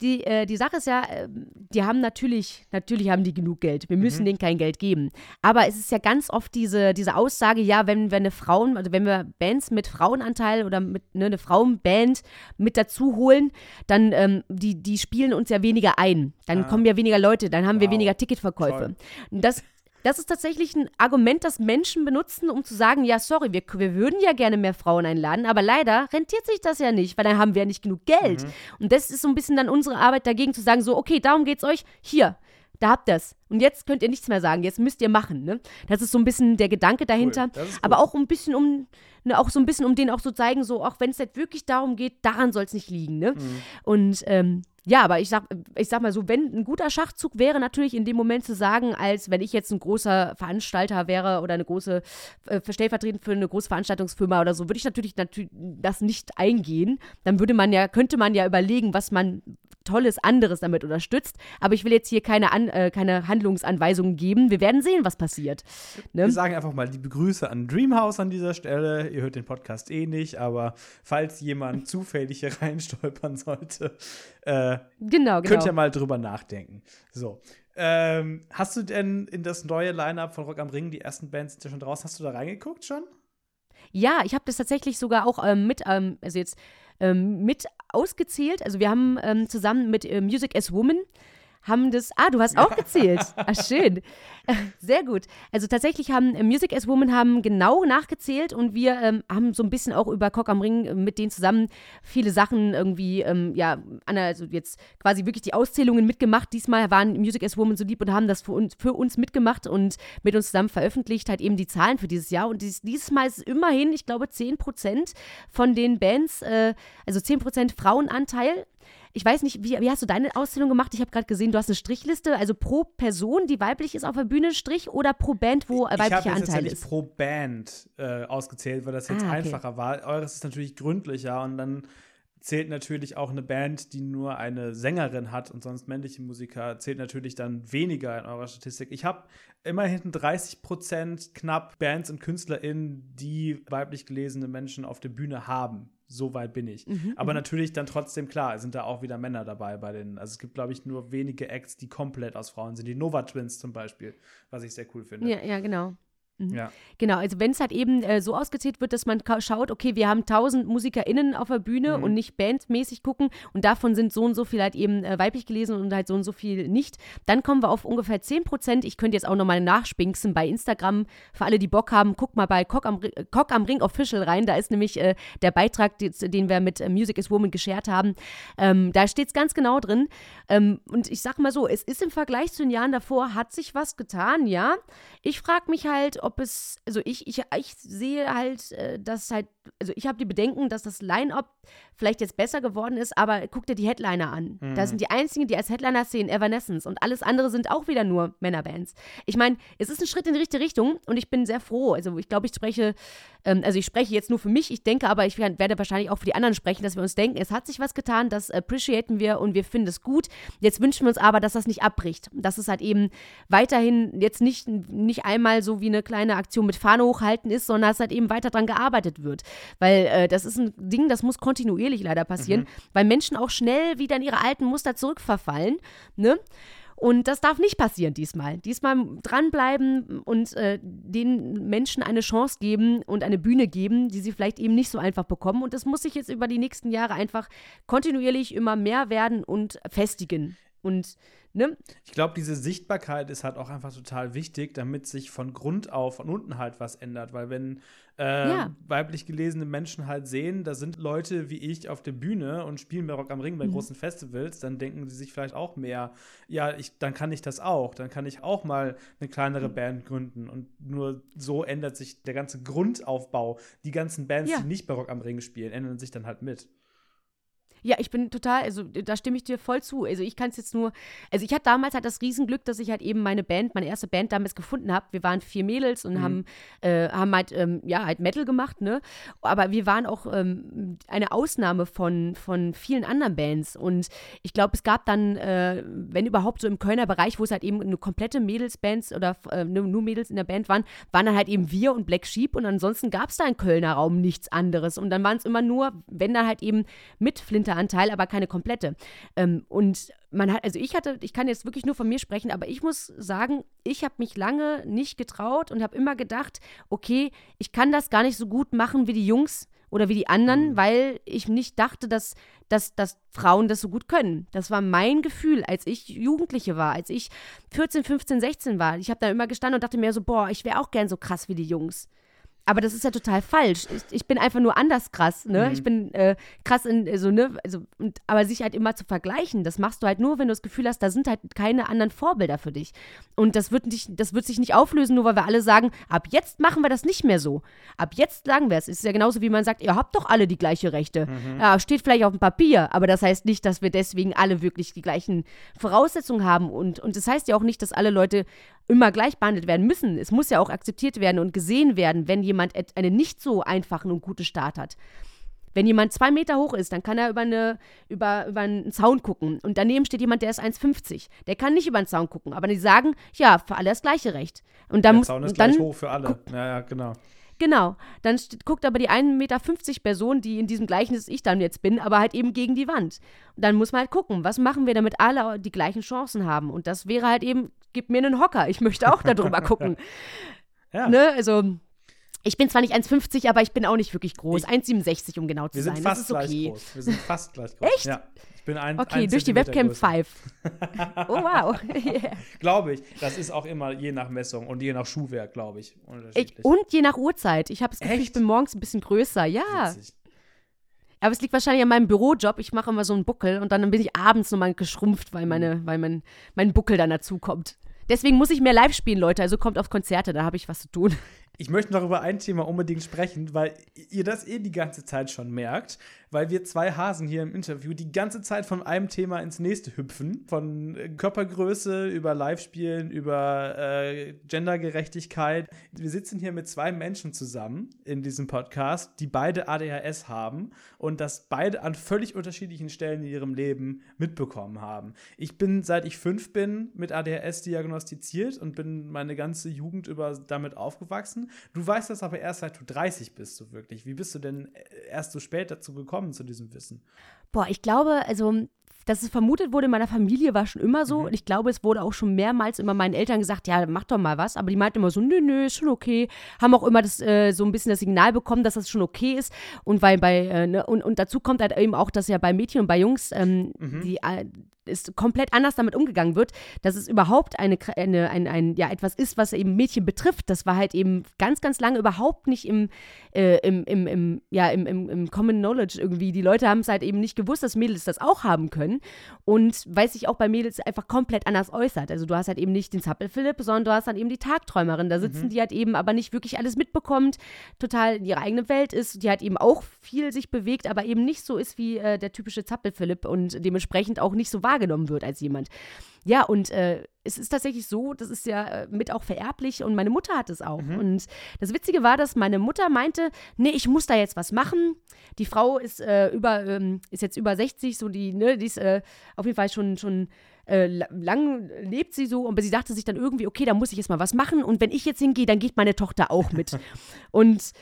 die, äh, die Sache ist ja, äh, die haben natürlich, natürlich haben die genug Geld. Wir müssen mhm. denen kein Geld geben. Aber es ist ja ganz oft diese, diese Aussage, ja, wenn wir eine Frauen, also wenn wir Bands mit Frauenanteil oder mit ne, eine Frauenband mit dazu holen, dann ähm, die, die spielen uns ja weniger ein. Dann ah. kommen ja weniger Leute, dann haben wow. wir weniger Ticketverkäufe. Und das das ist tatsächlich ein Argument, das Menschen benutzen, um zu sagen, ja, sorry, wir, wir würden ja gerne mehr Frauen einladen, aber leider rentiert sich das ja nicht, weil dann haben wir ja nicht genug Geld. Mhm. Und das ist so ein bisschen dann unsere Arbeit dagegen zu sagen, so, okay, darum geht's euch, hier, da habt ihr es. Und jetzt könnt ihr nichts mehr sagen, jetzt müsst ihr machen. Ne? Das ist so ein bisschen der Gedanke dahinter. Cool. Aber auch ein bisschen um, ne, auch so ein bisschen um den auch so zeigen, so, auch wenn es jetzt wirklich darum geht, daran soll es nicht liegen. Ne? Mhm. Und ähm, ja, aber ich sag, ich sag mal so, wenn ein guter Schachzug wäre natürlich in dem Moment zu sagen, als wenn ich jetzt ein großer Veranstalter wäre oder eine große, äh, stellvertretend für eine große Veranstaltungsfirma oder so, würde ich natürlich, natürlich das nicht eingehen. Dann würde man ja, könnte man ja überlegen, was man Tolles anderes damit unterstützt. Aber ich will jetzt hier keine, an, äh, keine Handlungsanweisungen geben. Wir werden sehen, was passiert. Ne? Wir sagen einfach mal liebe Grüße an Dreamhouse an dieser Stelle. Ihr hört den Podcast eh nicht, aber falls jemand zufällig hier reinstolpern sollte, äh, genau, genau. könnt ihr mal drüber nachdenken. So. Ähm, hast du denn in das neue Line-Up von Rock am Ring, die ersten Bands sind ja schon draußen, hast du da reingeguckt schon? Ja, ich habe das tatsächlich sogar auch ähm, mit, ähm, also jetzt ähm, mit ausgezählt. Also wir haben ähm, zusammen mit äh, Music as Woman haben das. Ah, du hast auch gezählt. Ah, schön. Sehr gut. Also tatsächlich haben äh, Music as Woman haben genau nachgezählt und wir ähm, haben so ein bisschen auch über Cock am Ring äh, mit denen zusammen viele Sachen irgendwie, ähm, ja, also jetzt quasi wirklich die Auszählungen mitgemacht. Diesmal waren Music as Woman so lieb und haben das für uns, für uns mitgemacht und mit uns zusammen veröffentlicht, halt eben die Zahlen für dieses Jahr. Und dies, dieses Mal ist es immerhin, ich glaube, 10% von den Bands, äh, also 10% Frauenanteil ich weiß nicht, wie, wie hast du deine Auszählung gemacht? Ich habe gerade gesehen, du hast eine Strichliste, also pro Person, die weiblich ist auf der Bühne, Strich oder pro Band, wo weiblicher ich Anteil ist? Ich habe jetzt pro Band äh, ausgezählt, weil das jetzt ah, okay. einfacher war. Eures ist natürlich gründlicher und dann zählt natürlich auch eine Band, die nur eine Sängerin hat und sonst männliche Musiker, zählt natürlich dann weniger in eurer Statistik. Ich habe immerhin 30 Prozent knapp Bands und KünstlerInnen, die weiblich gelesene Menschen auf der Bühne haben. So weit bin ich. Mhm, Aber mhm. natürlich dann trotzdem, klar, sind da auch wieder Männer dabei bei den. Also es gibt, glaube ich, nur wenige Acts, die komplett aus Frauen sind. Die Nova Twins zum Beispiel, was ich sehr cool finde. Ja, ja, genau. Mhm. Ja. Genau, also wenn es halt eben äh, so ausgezählt wird, dass man schaut, okay, wir haben 1000 MusikerInnen auf der Bühne mhm. und nicht bandmäßig gucken und davon sind so und so viel halt eben äh, weiblich gelesen und halt so und so viel nicht, dann kommen wir auf ungefähr 10 Prozent. Ich könnte jetzt auch nochmal nachspinksen bei Instagram. Für alle, die Bock haben, guck mal bei Cock am, Cock am Ring Official rein. Da ist nämlich äh, der Beitrag, die, den wir mit äh, Music is Woman geshared haben. Ähm, da steht es ganz genau drin. Ähm, und ich sag mal so, es ist im Vergleich zu den Jahren davor, hat sich was getan, ja. Ich frage mich halt, ob ob es, also ich, ich, ich sehe halt, äh, dass halt, also ich habe die Bedenken, dass das Line-Up vielleicht jetzt besser geworden ist, aber guck dir die Headliner an. Mhm. Da sind die einzigen, die als Headliner sehen, Evanescence und alles andere sind auch wieder nur Männerbands. Ich meine, es ist ein Schritt in die richtige Richtung und ich bin sehr froh. Also ich glaube, ich spreche, ähm, also ich spreche jetzt nur für mich, ich denke aber, ich werde wahrscheinlich auch für die anderen sprechen, dass wir uns denken, es hat sich was getan, das appreciaten wir und wir finden es gut. Jetzt wünschen wir uns aber, dass das nicht abbricht. Dass es halt eben weiterhin jetzt nicht, nicht einmal so wie eine kleine Aktion mit Fahne hochhalten ist, sondern dass halt eben weiter dran gearbeitet wird. Weil äh, das ist ein Ding, das muss kontinuierlich leider passieren, mhm. weil Menschen auch schnell wieder in ihre alten Muster zurückverfallen. Ne? Und das darf nicht passieren diesmal. Diesmal dranbleiben und äh, den Menschen eine Chance geben und eine Bühne geben, die sie vielleicht eben nicht so einfach bekommen. Und das muss sich jetzt über die nächsten Jahre einfach kontinuierlich immer mehr werden und festigen. Und Ne? Ich glaube, diese Sichtbarkeit ist halt auch einfach total wichtig, damit sich von Grund auf von unten halt was ändert. Weil wenn äh, ja. weiblich gelesene Menschen halt sehen, da sind Leute wie ich auf der Bühne und spielen bei Rock am Ring bei mhm. großen Festivals, dann denken sie sich vielleicht auch mehr, ja, ich, dann kann ich das auch, dann kann ich auch mal eine kleinere mhm. Band gründen. Und nur so ändert sich der ganze Grundaufbau. Die ganzen Bands, ja. die nicht bei Rock am Ring spielen, ändern sich dann halt mit. Ja, ich bin total, also da stimme ich dir voll zu. Also ich kann es jetzt nur, also ich hatte damals halt das Riesenglück, dass ich halt eben meine Band, meine erste Band damals gefunden habe. Wir waren vier Mädels und mhm. haben, äh, haben halt, ähm, ja, halt Metal gemacht, ne? Aber wir waren auch ähm, eine Ausnahme von, von vielen anderen Bands. Und ich glaube, es gab dann, äh, wenn überhaupt so im Kölner Bereich, wo es halt eben eine komplette Mädelsbands oder äh, nur Mädels in der Band waren, waren dann halt eben wir und Black Sheep und ansonsten gab es da im Kölner Raum nichts anderes. Und dann waren es immer nur, wenn dann halt eben mit Flinter Anteil, aber keine komplette. Ähm, und man hat, also ich hatte, ich kann jetzt wirklich nur von mir sprechen, aber ich muss sagen, ich habe mich lange nicht getraut und habe immer gedacht, okay, ich kann das gar nicht so gut machen wie die Jungs oder wie die anderen, mhm. weil ich nicht dachte, dass, dass, dass Frauen das so gut können. Das war mein Gefühl, als ich Jugendliche war, als ich 14, 15, 16 war. Ich habe da immer gestanden und dachte mir so, boah, ich wäre auch gern so krass wie die Jungs. Aber das ist ja total falsch. Ich, ich bin einfach nur anders krass, ne? Mhm. Ich bin äh, krass in, äh, so, ne? Also, und, aber sich halt immer zu vergleichen, das machst du halt nur, wenn du das Gefühl hast, da sind halt keine anderen Vorbilder für dich. Und das wird, nicht, das wird sich nicht auflösen, nur weil wir alle sagen, ab jetzt machen wir das nicht mehr so. Ab jetzt sagen wir es. Es ist ja genauso, wie man sagt, ihr habt doch alle die gleiche Rechte. Ja, steht vielleicht auf dem Papier, aber das heißt nicht, dass wir deswegen alle wirklich die gleichen Voraussetzungen haben. Und, und das heißt ja auch nicht, dass alle Leute immer gleich behandelt werden müssen. Es muss ja auch akzeptiert werden und gesehen werden, wenn jemand einen nicht so einfachen und guten Start hat. Wenn jemand zwei Meter hoch ist, dann kann er über, eine, über, über einen Zaun gucken. Und daneben steht jemand, der ist 1,50. Der kann nicht über den Zaun gucken. Aber die sagen, ja, für alle das gleiche Recht. Und dann Der muss Zaun ist dann, gleich hoch für alle. Ja, ja, genau. Genau. Dann guckt aber die 1,50 Meter Person, die in diesem Gleichnis ich dann jetzt bin, aber halt eben gegen die Wand. Und dann muss man halt gucken, was machen wir, damit alle die gleichen Chancen haben. Und das wäre halt eben, gib mir einen Hocker, ich möchte auch darüber gucken. Ja. Ne? Also, ich bin zwar nicht 1,50, aber ich bin auch nicht wirklich groß. Ich- 1,67, um genau zu Wir sind sein. fast das ist okay. gleich groß. Wir sind fast gleich groß. Echt? Ja. Ich bin ein, Okay, ein durch die Webcam größer. 5. Oh, wow. Yeah. Glaube ich. Das ist auch immer je nach Messung und je nach Schuhwerk, glaube ich. Ich, und je nach Uhrzeit. Ich habe das Gefühl, ich Echt? bin morgens ein bisschen größer. Ja. Witzig. Aber es liegt wahrscheinlich an meinem Bürojob. Ich mache immer so einen Buckel und dann bin ich abends nochmal geschrumpft, weil, meine, weil mein, mein Buckel dann dazu kommt. Deswegen muss ich mehr live spielen, Leute. Also kommt auf Konzerte, da habe ich was zu tun. Ich möchte noch über ein Thema unbedingt sprechen, weil ihr das eh die ganze Zeit schon merkt, weil wir zwei Hasen hier im Interview die ganze Zeit von einem Thema ins nächste hüpfen. Von äh, Körpergröße über Live-Spielen, über äh, Gendergerechtigkeit. Wir sitzen hier mit zwei Menschen zusammen in diesem Podcast, die beide ADHS haben und das beide an völlig unterschiedlichen Stellen in ihrem Leben mitbekommen haben. Ich bin, seit ich fünf bin, mit ADHS diagnostiziert und bin meine ganze Jugend über damit aufgewachsen. Du weißt das aber erst seit du 30 bist, so wirklich. Wie bist du denn äh, erst so spät dazu gekommen, zu diesem Wissen? Boah, ich glaube, also, dass es vermutet wurde in meiner Familie, war schon immer so. Und ich glaube, es wurde auch schon mehrmals immer meinen Eltern gesagt, ja, mach doch mal was. Aber die meinten immer so, nö, nö, ist schon okay. Haben auch immer das, äh, so ein bisschen das Signal bekommen, dass das schon okay ist. Und weil bei, äh, ne, und, und dazu kommt halt eben auch, dass ja bei Mädchen und bei Jungs ähm, die äh, ist komplett anders damit umgegangen wird, dass es überhaupt eine, eine, ein, ein, ja, etwas ist, was eben Mädchen betrifft. Das war halt eben ganz, ganz lange überhaupt nicht im, äh, im, im, im, ja, im, im, im Common Knowledge irgendwie. Die Leute haben es halt eben nicht gewusst, dass Mädels das auch haben können. Und weil sich auch bei Mädels einfach komplett anders äußert. Also du hast halt eben nicht den Zappel-Philipp, sondern du hast dann eben die Tagträumerin. Da sitzen die halt eben aber nicht wirklich alles mitbekommt, total in ihrer eigenen Welt ist, die halt eben auch viel sich bewegt, aber eben nicht so ist wie äh, der typische Zappel-Philipp und dementsprechend auch nicht so wahrgenommen wird als jemand. Ja, und äh, es ist tatsächlich so, das ist ja äh, mit auch vererblich und meine Mutter hat es auch. Und das Witzige war, dass meine Mutter meinte, nee, ich muss da jetzt was machen. Die Frau ist äh, über, ähm, ist jetzt über 60, so die, ne, die ist äh, auf jeden Fall schon, schon äh, la- lang lebt sie so, aber sie dachte sich dann irgendwie, okay, da muss ich jetzt mal was machen und wenn ich jetzt hingehe, dann geht meine Tochter auch mit. und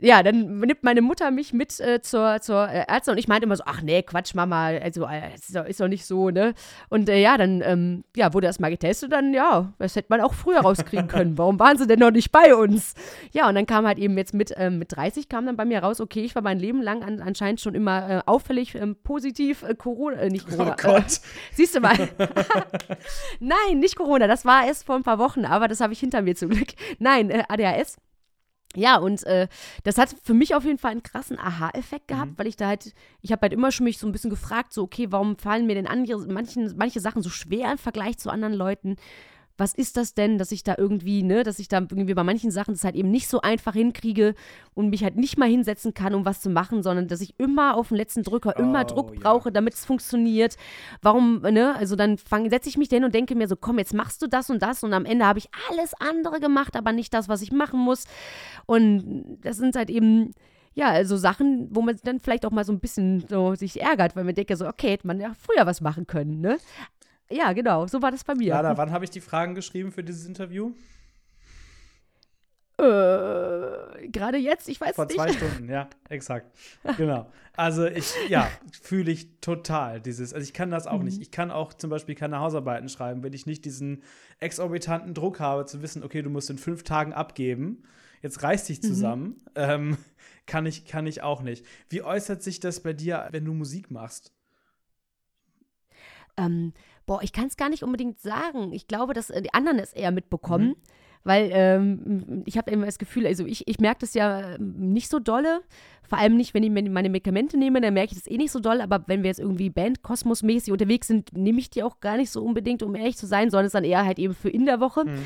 ja, dann nimmt meine Mutter mich mit äh, zur, zur äh, Ärztin und ich meinte immer so, ach nee, Quatsch, Mama, also äh, ist, doch, ist doch nicht so, ne? Und äh, ja, dann ähm, ja, wurde das mal getestet und dann, ja, das hätte man auch früher rauskriegen können. Warum waren sie denn noch nicht bei uns? Ja, und dann kam halt eben jetzt mit, ähm, mit 30 kam dann bei mir raus, okay, ich war mein Leben lang an, anscheinend schon immer äh, auffällig ähm, positiv Corona, äh, nicht Corona. Oh Gott. Siehst du mal. Nein, nicht Corona, das war erst vor ein paar Wochen, aber das habe ich hinter mir zum Glück. Nein, ADHS. Ja, und äh, das hat für mich auf jeden Fall einen krassen Aha-Effekt gehabt, weil ich da halt, ich habe halt immer schon mich so ein bisschen gefragt, so, okay, warum fallen mir denn andere, manchen, manche Sachen so schwer im Vergleich zu anderen Leuten? Was ist das denn, dass ich da irgendwie, ne, dass ich da irgendwie bei manchen Sachen das halt eben nicht so einfach hinkriege und mich halt nicht mal hinsetzen kann, um was zu machen, sondern dass ich immer auf den letzten Drücker immer Oh, Druck ja. brauche, damit es funktioniert. Warum, ne, also dann setze ich mich hin und denke mir so, komm, jetzt machst du das und das und am Ende habe ich alles andere gemacht, aber nicht das, was ich machen muss. Und das sind halt eben, ja, also Sachen, wo man dann vielleicht auch mal so ein bisschen so sich ärgert, weil man denkt ja so, okay, hätte man ja früher was machen können, ne? Ja, genau, so war das bei mir. Lada, wann habe ich die Fragen geschrieben für dieses Interview? Äh, gerade jetzt, ich weiß Vor nicht. zwei Stunden, ja, exakt. Genau. Also ich, ja, fühle ich total dieses, also ich kann das auch Mhm. nicht. Ich kann auch zum Beispiel keine Hausarbeiten schreiben, wenn ich nicht diesen exorbitanten Druck habe, zu wissen, okay, du musst in fünf Tagen abgeben, jetzt reiß dich Mhm. zusammen, ähm, kann, ich, kann ich auch nicht. Wie äußert sich das bei dir, wenn du Musik machst? Ähm, boah, ich kann es gar nicht unbedingt sagen. Ich glaube, dass äh, die anderen es eher mitbekommen. weil ähm, ich habe immer das Gefühl, also ich, ich merke das ja nicht so dolle, vor allem nicht, wenn ich meine Medikamente nehme, dann merke ich das eh nicht so doll, aber wenn wir jetzt irgendwie Bandkosmos-mäßig unterwegs sind, nehme ich die auch gar nicht so unbedingt, um ehrlich zu sein, sondern es dann eher halt eben für in der Woche. Mhm.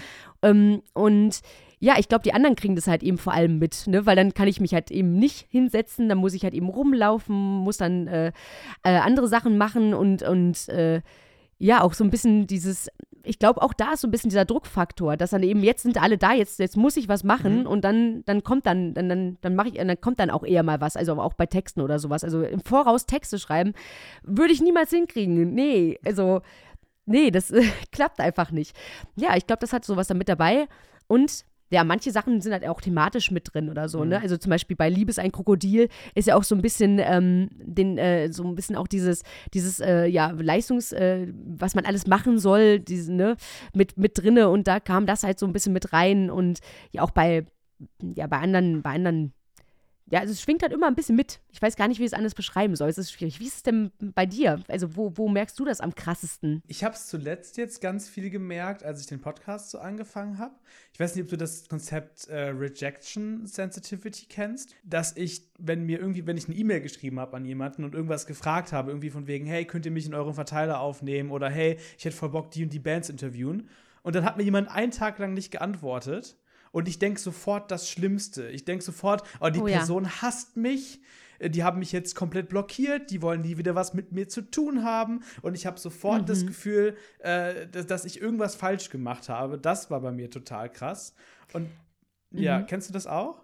Ähm, und ja, ich glaube, die anderen kriegen das halt eben vor allem mit, ne? weil dann kann ich mich halt eben nicht hinsetzen, dann muss ich halt eben rumlaufen, muss dann äh, äh, andere Sachen machen und, und äh, ja, auch so ein bisschen dieses, ich glaube, auch da ist so ein bisschen dieser Druckfaktor, dass dann eben, jetzt sind alle da, jetzt, jetzt muss ich was machen mhm. und dann, dann kommt dann, dann, dann, dann mache ich, dann kommt dann auch eher mal was, also auch bei Texten oder sowas. Also im Voraus Texte schreiben, würde ich niemals hinkriegen. Nee, also, nee, das äh, klappt einfach nicht. Ja, ich glaube, das hat sowas da mit dabei. Und ja, manche Sachen sind halt auch thematisch mit drin oder so, ne? mhm. ne? Also zum Beispiel bei Liebes ein Krokodil ist ja auch so ein bisschen, ähm, den, äh, so ein bisschen auch dieses, dieses, äh, ja, Leistungs, äh, was man alles machen soll, diese, ne, mit, mit drinne und da kam das halt so ein bisschen mit rein und ja auch bei, ja, bei anderen, bei anderen ja, also es schwingt halt immer ein bisschen mit. Ich weiß gar nicht, wie ich es anders beschreiben soll. Es ist schwierig. Wie ist es denn bei dir? Also, wo, wo merkst du das am krassesten? Ich habe es zuletzt jetzt ganz viel gemerkt, als ich den Podcast so angefangen habe. Ich weiß nicht, ob du das Konzept äh, Rejection Sensitivity kennst, dass ich, wenn mir irgendwie, wenn ich eine E-Mail geschrieben habe an jemanden und irgendwas gefragt habe, irgendwie von wegen, hey, könnt ihr mich in euren Verteiler aufnehmen oder hey, ich hätte voll Bock, die und die Bands interviewen. Und dann hat mir jemand einen Tag lang nicht geantwortet und ich denke sofort das Schlimmste. Ich denke sofort, oh, die oh, Person ja. hasst mich. Äh, die haben mich jetzt komplett blockiert, die wollen nie wieder was mit mir zu tun haben. Und ich habe sofort mhm. das Gefühl, äh, dass, dass, ich irgendwas falsch gemacht habe. Das war bei mir total krass. Und ja, mhm. kennst du das auch?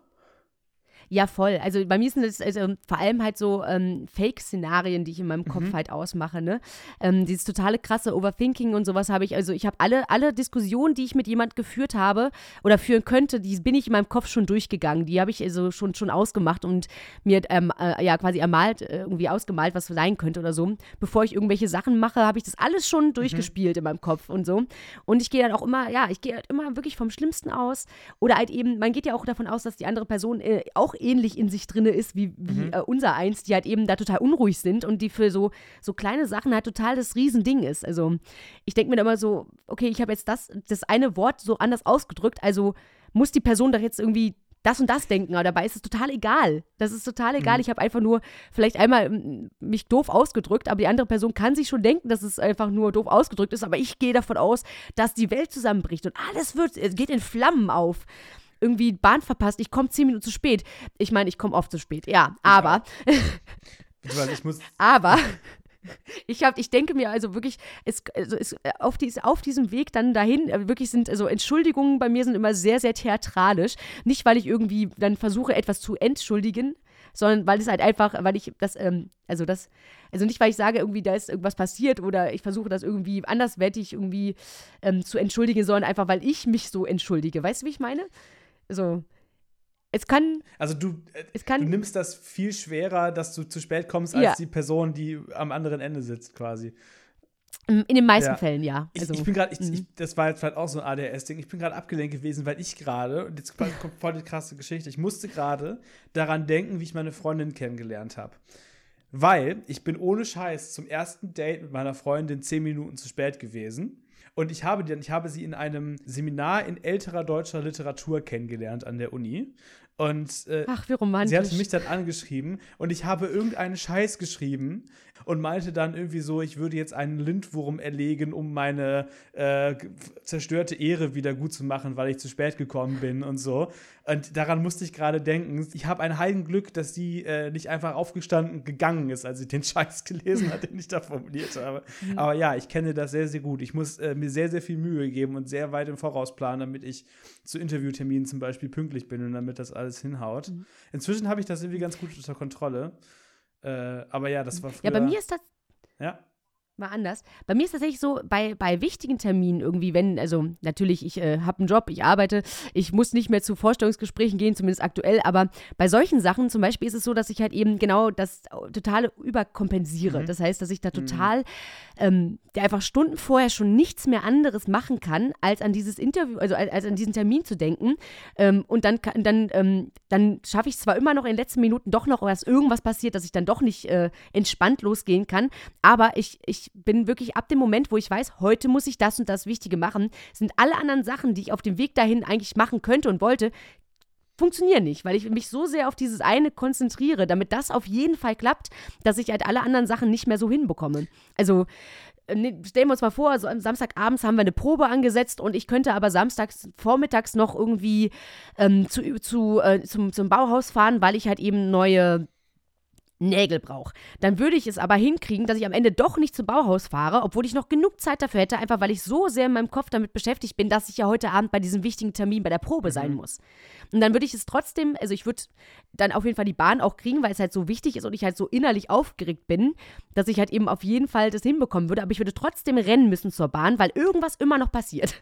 Ja, voll. Also bei mir sind es also, vor allem halt so ähm, Fake-Szenarien, die ich in meinem Kopf mhm. halt ausmache. Ne? Ähm, dieses totale krasse Overthinking und sowas habe ich. Also ich habe alle, alle Diskussionen, die ich mit jemand geführt habe oder führen könnte, die bin ich in meinem Kopf schon durchgegangen. Die habe ich also schon, schon ausgemacht und mir ähm, äh, ja quasi ermalt, äh, irgendwie ausgemalt, was sein könnte oder so. Bevor ich irgendwelche Sachen mache, habe ich das alles schon mhm. durchgespielt mhm. in meinem Kopf und so. Und ich gehe dann auch immer, ja, ich gehe halt immer wirklich vom Schlimmsten aus. Oder halt eben, man geht ja auch davon aus, dass die andere Person äh, auch ähnlich in sich drin ist wie, wie mhm. äh, unser eins, die halt eben da total unruhig sind und die für so, so kleine Sachen halt total das Riesending ist. Also ich denke mir da immer so, okay, ich habe jetzt das, das eine Wort so anders ausgedrückt, also muss die Person doch jetzt irgendwie das und das denken, aber dabei ist es total egal. Das ist total egal. Mhm. Ich habe einfach nur vielleicht einmal mich doof ausgedrückt, aber die andere Person kann sich schon denken, dass es einfach nur doof ausgedrückt ist, aber ich gehe davon aus, dass die Welt zusammenbricht und alles wird, es geht in Flammen auf irgendwie Bahn verpasst, ich komme zehn Minuten zu spät. Ich meine, ich komme oft zu spät, ja, aber. Weil ich muss. aber. Ich, hab, ich denke mir also wirklich, es, also es, auf, dies, auf diesem Weg dann dahin, äh, wirklich sind, also Entschuldigungen bei mir sind immer sehr, sehr theatralisch. Nicht, weil ich irgendwie dann versuche, etwas zu entschuldigen, sondern weil es halt einfach, weil ich das, ähm, also das, also nicht, weil ich sage, irgendwie, da ist irgendwas passiert oder ich versuche das irgendwie anderswertig irgendwie ähm, zu entschuldigen, sondern einfach, weil ich mich so entschuldige. Weißt du, wie ich meine? So. Es kann. Also du, es kann, du nimmst das viel schwerer, dass du zu spät kommst, als ja. die Person, die am anderen Ende sitzt, quasi. In den meisten ja. Fällen, ja. Also, ich, ich, bin gerade, mhm. das war jetzt vielleicht auch so ein ADS-Ding, ich bin gerade abgelenkt gewesen, weil ich gerade, und jetzt kommt voll die krasse Geschichte, ich musste gerade daran denken, wie ich meine Freundin kennengelernt habe. Weil ich bin ohne Scheiß zum ersten Date mit meiner Freundin zehn Minuten zu spät gewesen. Und ich habe, ich habe sie in einem Seminar in älterer deutscher Literatur kennengelernt an der Uni. Und äh, Ach, wie romantisch. sie hatte mich dann angeschrieben und ich habe irgendeinen Scheiß geschrieben und meinte dann irgendwie so, ich würde jetzt einen Lindwurm erlegen, um meine äh, zerstörte Ehre wieder gut zu machen, weil ich zu spät gekommen bin und so. Und daran musste ich gerade denken. Ich habe ein Heidenglück, dass sie äh, nicht einfach aufgestanden gegangen ist, als sie den Scheiß gelesen hat, den ich da formuliert habe. Mhm. Aber ja, ich kenne das sehr, sehr gut. Ich muss äh, mir sehr, sehr viel Mühe geben und sehr weit im Voraus planen, damit ich zu Interviewterminen zum Beispiel pünktlich bin und damit das alles hinhaut. Mhm. Inzwischen habe ich das irgendwie ganz gut unter Kontrolle. Äh, aber ja, das war früher. Ja, bei mir ist das. Ja mal anders. Bei mir ist tatsächlich so, bei, bei wichtigen Terminen irgendwie, wenn, also natürlich, ich äh, habe einen Job, ich arbeite, ich muss nicht mehr zu Vorstellungsgesprächen gehen, zumindest aktuell, aber bei solchen Sachen zum Beispiel ist es so, dass ich halt eben genau das totale überkompensiere. Mhm. Das heißt, dass ich da mhm. total, mhm. ähm, der einfach Stunden vorher schon nichts mehr anderes machen kann, als an dieses Interview, also als, als an diesen Termin zu denken. Ähm, und dann, dann, ähm, dann schaffe ich es zwar immer noch in den letzten Minuten doch noch, dass irgendwas passiert, dass ich dann doch nicht äh, entspannt losgehen kann, aber ich, ich bin wirklich ab dem Moment, wo ich weiß, heute muss ich das und das Wichtige machen, sind alle anderen Sachen, die ich auf dem Weg dahin eigentlich machen könnte und wollte, funktionieren nicht, weil ich mich so sehr auf dieses eine konzentriere, damit das auf jeden Fall klappt, dass ich halt alle anderen Sachen nicht mehr so hinbekomme. Also äh, stellen wir uns mal vor, so am Samstagabends haben wir eine Probe angesetzt und ich könnte aber samstags vormittags noch irgendwie ähm, zu, zu, äh, zum, zum Bauhaus fahren, weil ich halt eben neue Nägel brauche. Dann würde ich es aber hinkriegen, dass ich am Ende doch nicht zum Bauhaus fahre, obwohl ich noch genug Zeit dafür hätte, einfach weil ich so sehr in meinem Kopf damit beschäftigt bin, dass ich ja heute Abend bei diesem wichtigen Termin bei der Probe sein mhm. muss. Und dann würde ich es trotzdem, also ich würde dann auf jeden Fall die Bahn auch kriegen, weil es halt so wichtig ist und ich halt so innerlich aufgeregt bin, dass ich halt eben auf jeden Fall das hinbekommen würde, aber ich würde trotzdem rennen müssen zur Bahn, weil irgendwas immer noch passiert.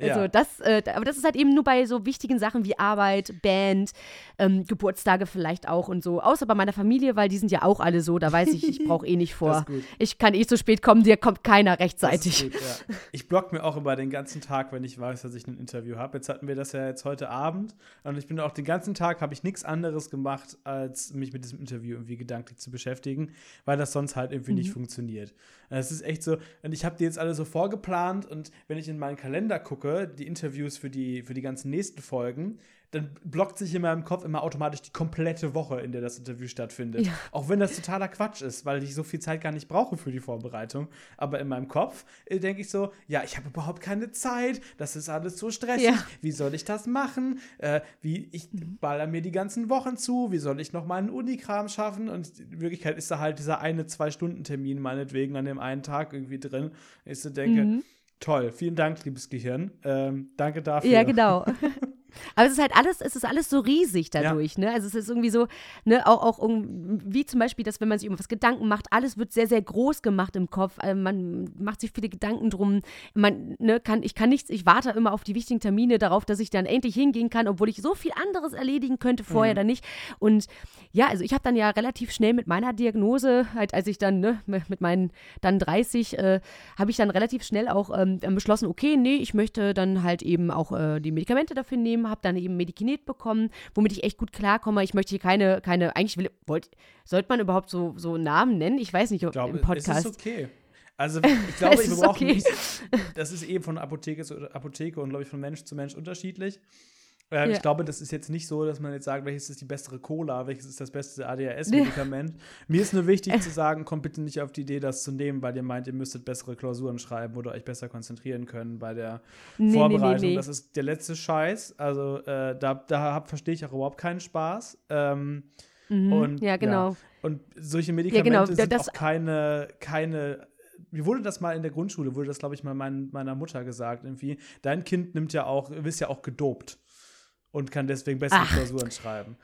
Also ja. das, äh, aber das ist halt eben nur bei so wichtigen Sachen wie Arbeit, Band, ähm, Geburtstage vielleicht auch und so. Außer bei meiner Familie, weil die sind ja auch alle so, da weiß ich, ich brauche eh nicht vor. Ich kann eh zu spät kommen, dir kommt keiner rechtzeitig. Gut, ja. Ich block mir auch immer den ganzen Tag, wenn ich weiß, dass ich ein Interview habe. Jetzt hatten wir das ja jetzt heute Abend und ich bin auch den ganzen Tag, habe ich nichts anderes gemacht, als mich mit diesem Interview irgendwie gedanklich zu beschäftigen, weil das sonst halt irgendwie mhm. nicht funktioniert. Es ist echt so, und ich habe die jetzt alle so vorgeplant und wenn ich in meinen Kalender gucke, die Interviews für die, für die ganzen nächsten Folgen, dann blockt sich in meinem Kopf immer automatisch die komplette Woche, in der das Interview stattfindet. Ja. Auch wenn das totaler Quatsch ist, weil ich so viel Zeit gar nicht brauche für die Vorbereitung. Aber in meinem Kopf äh, denke ich so, ja, ich habe überhaupt keine Zeit, das ist alles so stressig. Ja. Wie soll ich das machen? Äh, wie ich mhm. baller mir die ganzen Wochen zu, wie soll ich noch meinen Unikram schaffen? Und in Wirklichkeit ist da halt dieser eine, zwei Stunden Termin meinetwegen an dem einen Tag irgendwie drin. Ich so denke, mhm. Toll, vielen Dank, liebes Gehirn. Ähm, danke dafür. Ja, genau. Aber es ist halt alles, es ist alles so riesig dadurch, ja. ne? Also es ist irgendwie so, ne, auch, auch wie zum Beispiel, dass wenn man sich um was Gedanken macht, alles wird sehr, sehr groß gemacht im Kopf. Also man macht sich viele Gedanken drum. Man, ne, kann, ich kann nichts, ich warte immer auf die wichtigen Termine darauf, dass ich dann endlich hingehen kann, obwohl ich so viel anderes erledigen könnte vorher mhm. dann nicht. Und ja, also ich habe dann ja relativ schnell mit meiner Diagnose, halt als ich dann, ne, mit meinen dann 30, äh, habe ich dann relativ schnell auch ähm, beschlossen, okay, nee, ich möchte dann halt eben auch äh, die Medikamente dafür nehmen gegeben, habe dann eben Medikinet bekommen, womit ich echt gut klarkomme. Ich möchte hier keine, keine, eigentlich will, wollt, sollte man überhaupt so, so Namen nennen? Ich weiß nicht, ob glaube, im Podcast. Es ist okay. Also ich glaube, wir brauchen okay. nicht, das ist eben von Apotheke zu Apotheke und glaube ich von Mensch zu Mensch unterschiedlich. Äh, ja. Ich glaube, das ist jetzt nicht so, dass man jetzt sagt, welches ist die bessere Cola, welches ist das beste ADHS-Medikament. Ja. Mir ist nur wichtig zu sagen, kommt bitte nicht auf die Idee, das zu nehmen, weil ihr meint, ihr müsstet bessere Klausuren schreiben oder euch besser konzentrieren können bei der nee, Vorbereitung. Nee, nee, das ist der letzte Scheiß. Also äh, da, da verstehe ich auch überhaupt keinen Spaß. Ähm, mhm. und, ja, genau. Ja. Und solche Medikamente ja, genau. sind das, auch keine, keine mir wurde das mal in der Grundschule, wurde das, glaube ich, mal mein, meiner Mutter gesagt, irgendwie, dein Kind nimmt ja auch, ist ja auch gedopt und kann deswegen bessere Ach. Klausuren schreiben.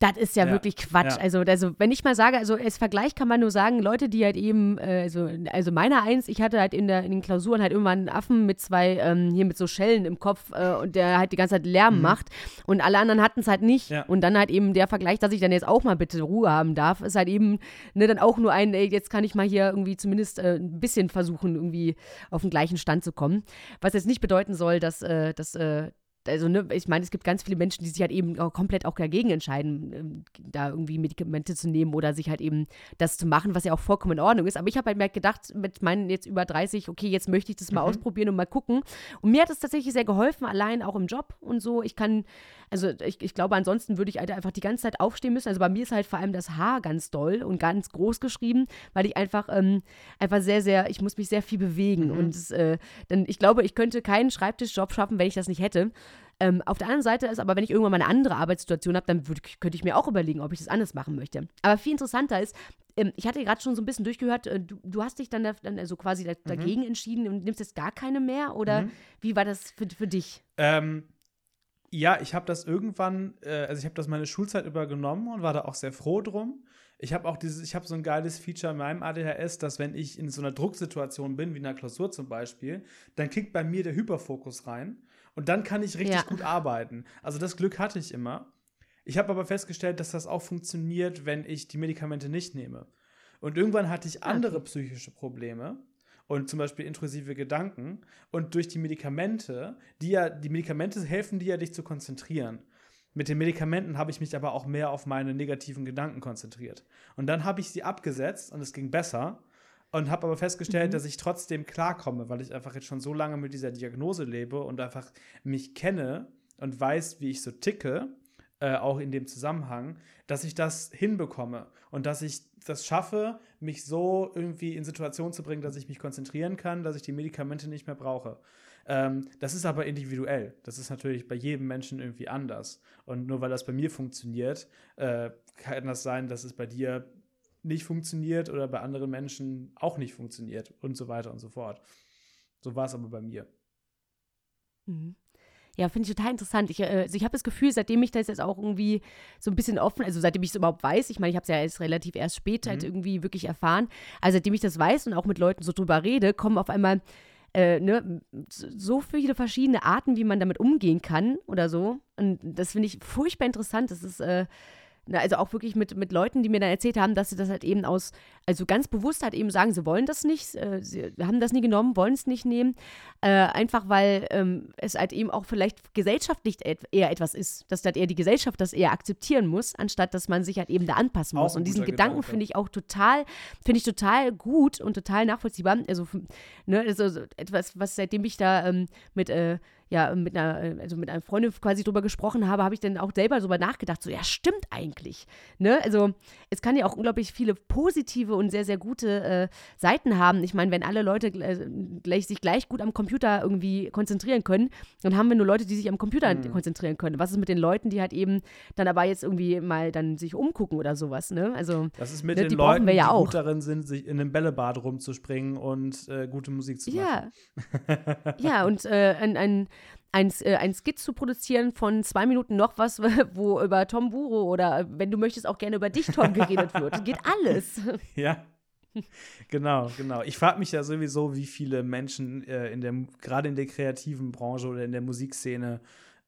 Das ist ja, ja, wirklich Quatsch. Ja. Also, also, wenn ich mal sage, also als Vergleich kann man nur sagen, Leute, die halt eben, äh, also, also meiner eins, ich hatte halt in, der, in den Klausuren halt immer einen Affen mit zwei, ähm, hier mit so Schellen im Kopf äh, und der halt die ganze Zeit Lärm mhm. macht und alle anderen hatten es halt nicht. Ja. Und dann halt eben der Vergleich, dass ich dann jetzt auch mal bitte Ruhe haben darf, ist halt eben ne, dann auch nur ein, ey, jetzt kann ich mal hier irgendwie zumindest äh, ein bisschen versuchen, irgendwie auf den gleichen Stand zu kommen. Was jetzt nicht bedeuten soll, dass, äh, dass, äh, also ne, ich meine, es gibt ganz viele Menschen, die sich halt eben auch komplett auch dagegen entscheiden, ähm, da irgendwie Medikamente zu nehmen oder sich halt eben das zu machen, was ja auch vollkommen in Ordnung ist. Aber ich habe halt mir gedacht, mit meinen jetzt über 30, okay, jetzt möchte ich das mal mhm. ausprobieren und mal gucken. Und mir hat es tatsächlich sehr geholfen, allein auch im Job und so. Ich kann, also ich, ich glaube, ansonsten würde ich halt einfach die ganze Zeit aufstehen müssen. Also bei mir ist halt vor allem das Haar ganz doll und ganz groß geschrieben, weil ich einfach, ähm, einfach sehr, sehr, ich muss mich sehr viel bewegen. Mhm. Und äh, dann, ich glaube, ich könnte keinen Schreibtischjob schaffen, wenn ich das nicht hätte. Ähm, auf der anderen Seite ist aber, wenn ich irgendwann mal eine andere Arbeitssituation habe, dann würd, könnte ich mir auch überlegen, ob ich das anders machen möchte. Aber viel interessanter ist, ähm, ich hatte gerade schon so ein bisschen durchgehört, äh, du, du, hast dich dann, da, dann also quasi da, mhm. dagegen entschieden und nimmst jetzt gar keine mehr oder mhm. wie war das für, für dich? Ähm, ja, ich habe das irgendwann, äh, also ich habe das meine Schulzeit übernommen und war da auch sehr froh drum. Ich habe auch dieses, ich habe so ein geiles Feature in meinem ADHS, dass wenn ich in so einer Drucksituation bin, wie in einer Klausur zum Beispiel, dann kickt bei mir der Hyperfokus rein und dann kann ich richtig ja. gut arbeiten. Also das Glück hatte ich immer. Ich habe aber festgestellt, dass das auch funktioniert, wenn ich die Medikamente nicht nehme. Und irgendwann hatte ich andere okay. psychische Probleme und zum Beispiel intrusive Gedanken. Und durch die Medikamente, die ja, die Medikamente helfen dir ja, dich zu konzentrieren. Mit den Medikamenten habe ich mich aber auch mehr auf meine negativen Gedanken konzentriert. Und dann habe ich sie abgesetzt und es ging besser. Und habe aber festgestellt, mhm. dass ich trotzdem klarkomme, weil ich einfach jetzt schon so lange mit dieser Diagnose lebe und einfach mich kenne und weiß, wie ich so ticke, äh, auch in dem Zusammenhang, dass ich das hinbekomme und dass ich das schaffe, mich so irgendwie in Situationen zu bringen, dass ich mich konzentrieren kann, dass ich die Medikamente nicht mehr brauche. Ähm, das ist aber individuell. Das ist natürlich bei jedem Menschen irgendwie anders. Und nur weil das bei mir funktioniert, äh, kann das sein, dass es bei dir nicht funktioniert oder bei anderen Menschen auch nicht funktioniert und so weiter und so fort. So war es aber bei mir. Mhm. Ja, finde ich total interessant. Ich, äh, also ich habe das Gefühl, seitdem ich das jetzt auch irgendwie so ein bisschen offen, also seitdem ich es überhaupt weiß, ich meine, ich habe es ja jetzt relativ erst später mhm. halt irgendwie wirklich erfahren, also seitdem ich das weiß und auch mit Leuten so drüber rede, kommen auf einmal äh, ne, so viele verschiedene Arten, wie man damit umgehen kann oder so. Und das finde ich furchtbar interessant. Das ist äh, also auch wirklich mit, mit Leuten, die mir dann erzählt haben, dass sie das halt eben aus, also ganz bewusst halt eben sagen, sie wollen das nicht, äh, sie haben das nie genommen, wollen es nicht nehmen, äh, einfach weil ähm, es halt eben auch vielleicht gesellschaftlich eher etwas ist, dass halt eher die Gesellschaft das eher akzeptieren muss, anstatt dass man sich halt eben da anpassen muss. Und diesen Gedanken finde ich auch total, finde ich total gut und total nachvollziehbar. Also, ne, also etwas, was seitdem ich da ähm, mit äh, ja mit einer, äh, also mit einer Freundin quasi drüber gesprochen habe, habe ich dann auch selber darüber nachgedacht, so ja, stimmt eigentlich. Ne? Also es kann ja auch unglaublich viele positive und sehr, sehr gute äh, Seiten haben. Ich meine, wenn alle Leute äh, gleich, sich gleich gut am Computer irgendwie konzentrieren können, dann haben wir nur Leute, die sich am Computer mhm. konzentrieren können. Was ist mit den Leuten, die halt eben dann aber jetzt irgendwie mal dann sich umgucken oder sowas, ne? Also das ist mit ne, den Leuten, ja die auch. gut darin sind, sich in einem Bällebad rumzuspringen und äh, gute Musik zu machen. Ja, ja und äh, ein, ein ein, äh, ein Skit zu produzieren von zwei Minuten noch was, wo über Tom Buro oder wenn du möchtest auch gerne über dich, Tom, geredet wird. Geht alles. Ja. Genau, genau. Ich frage mich ja sowieso, wie viele Menschen äh, in der, gerade in der kreativen Branche oder in der Musikszene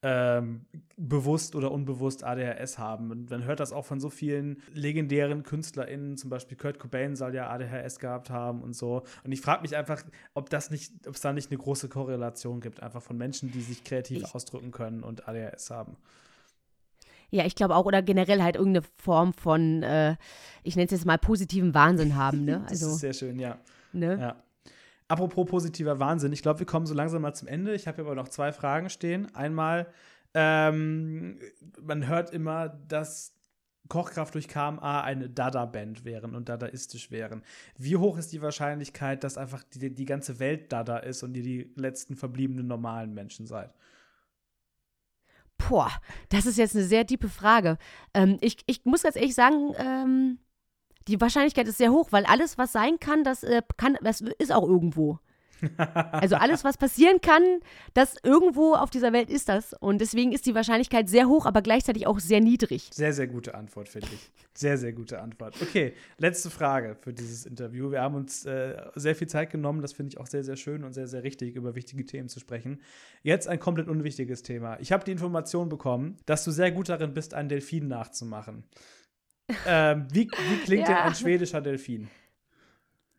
ähm, bewusst oder unbewusst ADHS haben. Und man hört das auch von so vielen legendären KünstlerInnen, zum Beispiel Kurt Cobain soll ja ADHS gehabt haben und so. Und ich frage mich einfach, ob das nicht, ob es da nicht eine große Korrelation gibt, einfach von Menschen, die sich kreativ ich ausdrücken können und ADHS haben. Ja, ich glaube auch, oder generell halt irgendeine Form von, äh, ich nenne es jetzt mal positiven Wahnsinn haben, ne? Also, das ist sehr schön, ja. Ne? ja. Apropos positiver Wahnsinn, ich glaube, wir kommen so langsam mal zum Ende. Ich habe aber noch zwei Fragen stehen. Einmal, ähm, man hört immer, dass Kochkraft durch KMA eine Dada-Band wären und dadaistisch wären. Wie hoch ist die Wahrscheinlichkeit, dass einfach die, die ganze Welt Dada ist und ihr die letzten verbliebenen normalen Menschen seid? Boah, das ist jetzt eine sehr tiefe Frage. Ähm, ich, ich muss ganz ehrlich sagen, ähm, die Wahrscheinlichkeit ist sehr hoch, weil alles, was sein kann, das, äh, kann, das ist auch irgendwo. Also alles, was passieren kann, das irgendwo auf dieser Welt ist das. Und deswegen ist die Wahrscheinlichkeit sehr hoch, aber gleichzeitig auch sehr niedrig. Sehr, sehr gute Antwort, finde ich. Sehr, sehr gute Antwort. Okay, letzte Frage für dieses Interview. Wir haben uns äh, sehr viel Zeit genommen. Das finde ich auch sehr, sehr schön und sehr, sehr richtig, über wichtige Themen zu sprechen. Jetzt ein komplett unwichtiges Thema. Ich habe die Information bekommen, dass du sehr gut darin bist, einen Delfin nachzumachen. Ähm, wie, wie klingt ja. denn ein schwedischer Delfin?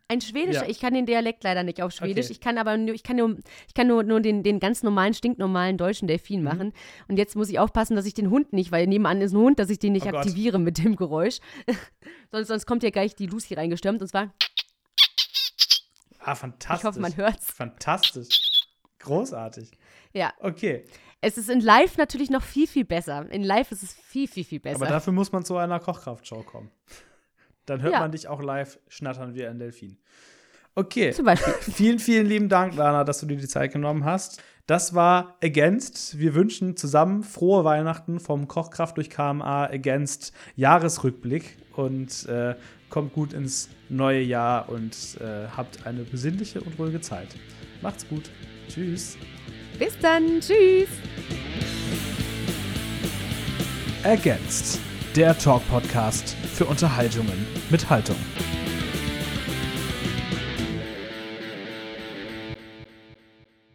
Ein schwedischer, ja. ich kann den Dialekt leider nicht auf Schwedisch. Okay. Ich kann aber nur, ich kann nur, ich kann nur, nur den, den ganz normalen, stinknormalen deutschen Delfin mhm. machen. Und jetzt muss ich aufpassen, dass ich den Hund nicht, weil nebenan ist ein Hund, dass ich den nicht oh aktiviere Gott. mit dem Geräusch. sonst, sonst kommt ja gleich die Lucy reingestürmt und zwar. Ah, fantastisch. Ich hoffe, man hört's. Fantastisch. Großartig. Ja. Okay. Es ist in Live natürlich noch viel, viel besser. In Live ist es viel, viel, viel besser. Aber dafür muss man zu einer Kochkraftshow kommen. Dann hört ja. man dich auch live schnattern wie ein Delfin. Okay. Zum Beispiel. vielen, vielen lieben Dank, Lana, dass du dir die Zeit genommen hast. Das war Against. Wir wünschen zusammen frohe Weihnachten vom Kochkraft durch KMA Against Jahresrückblick und äh, kommt gut ins neue Jahr und äh, habt eine besinnliche und ruhige Zeit. Macht's gut. Tschüss. Bis dann. Tschüss. Ergänzt. Der Talk-Podcast für Unterhaltungen mit Haltung.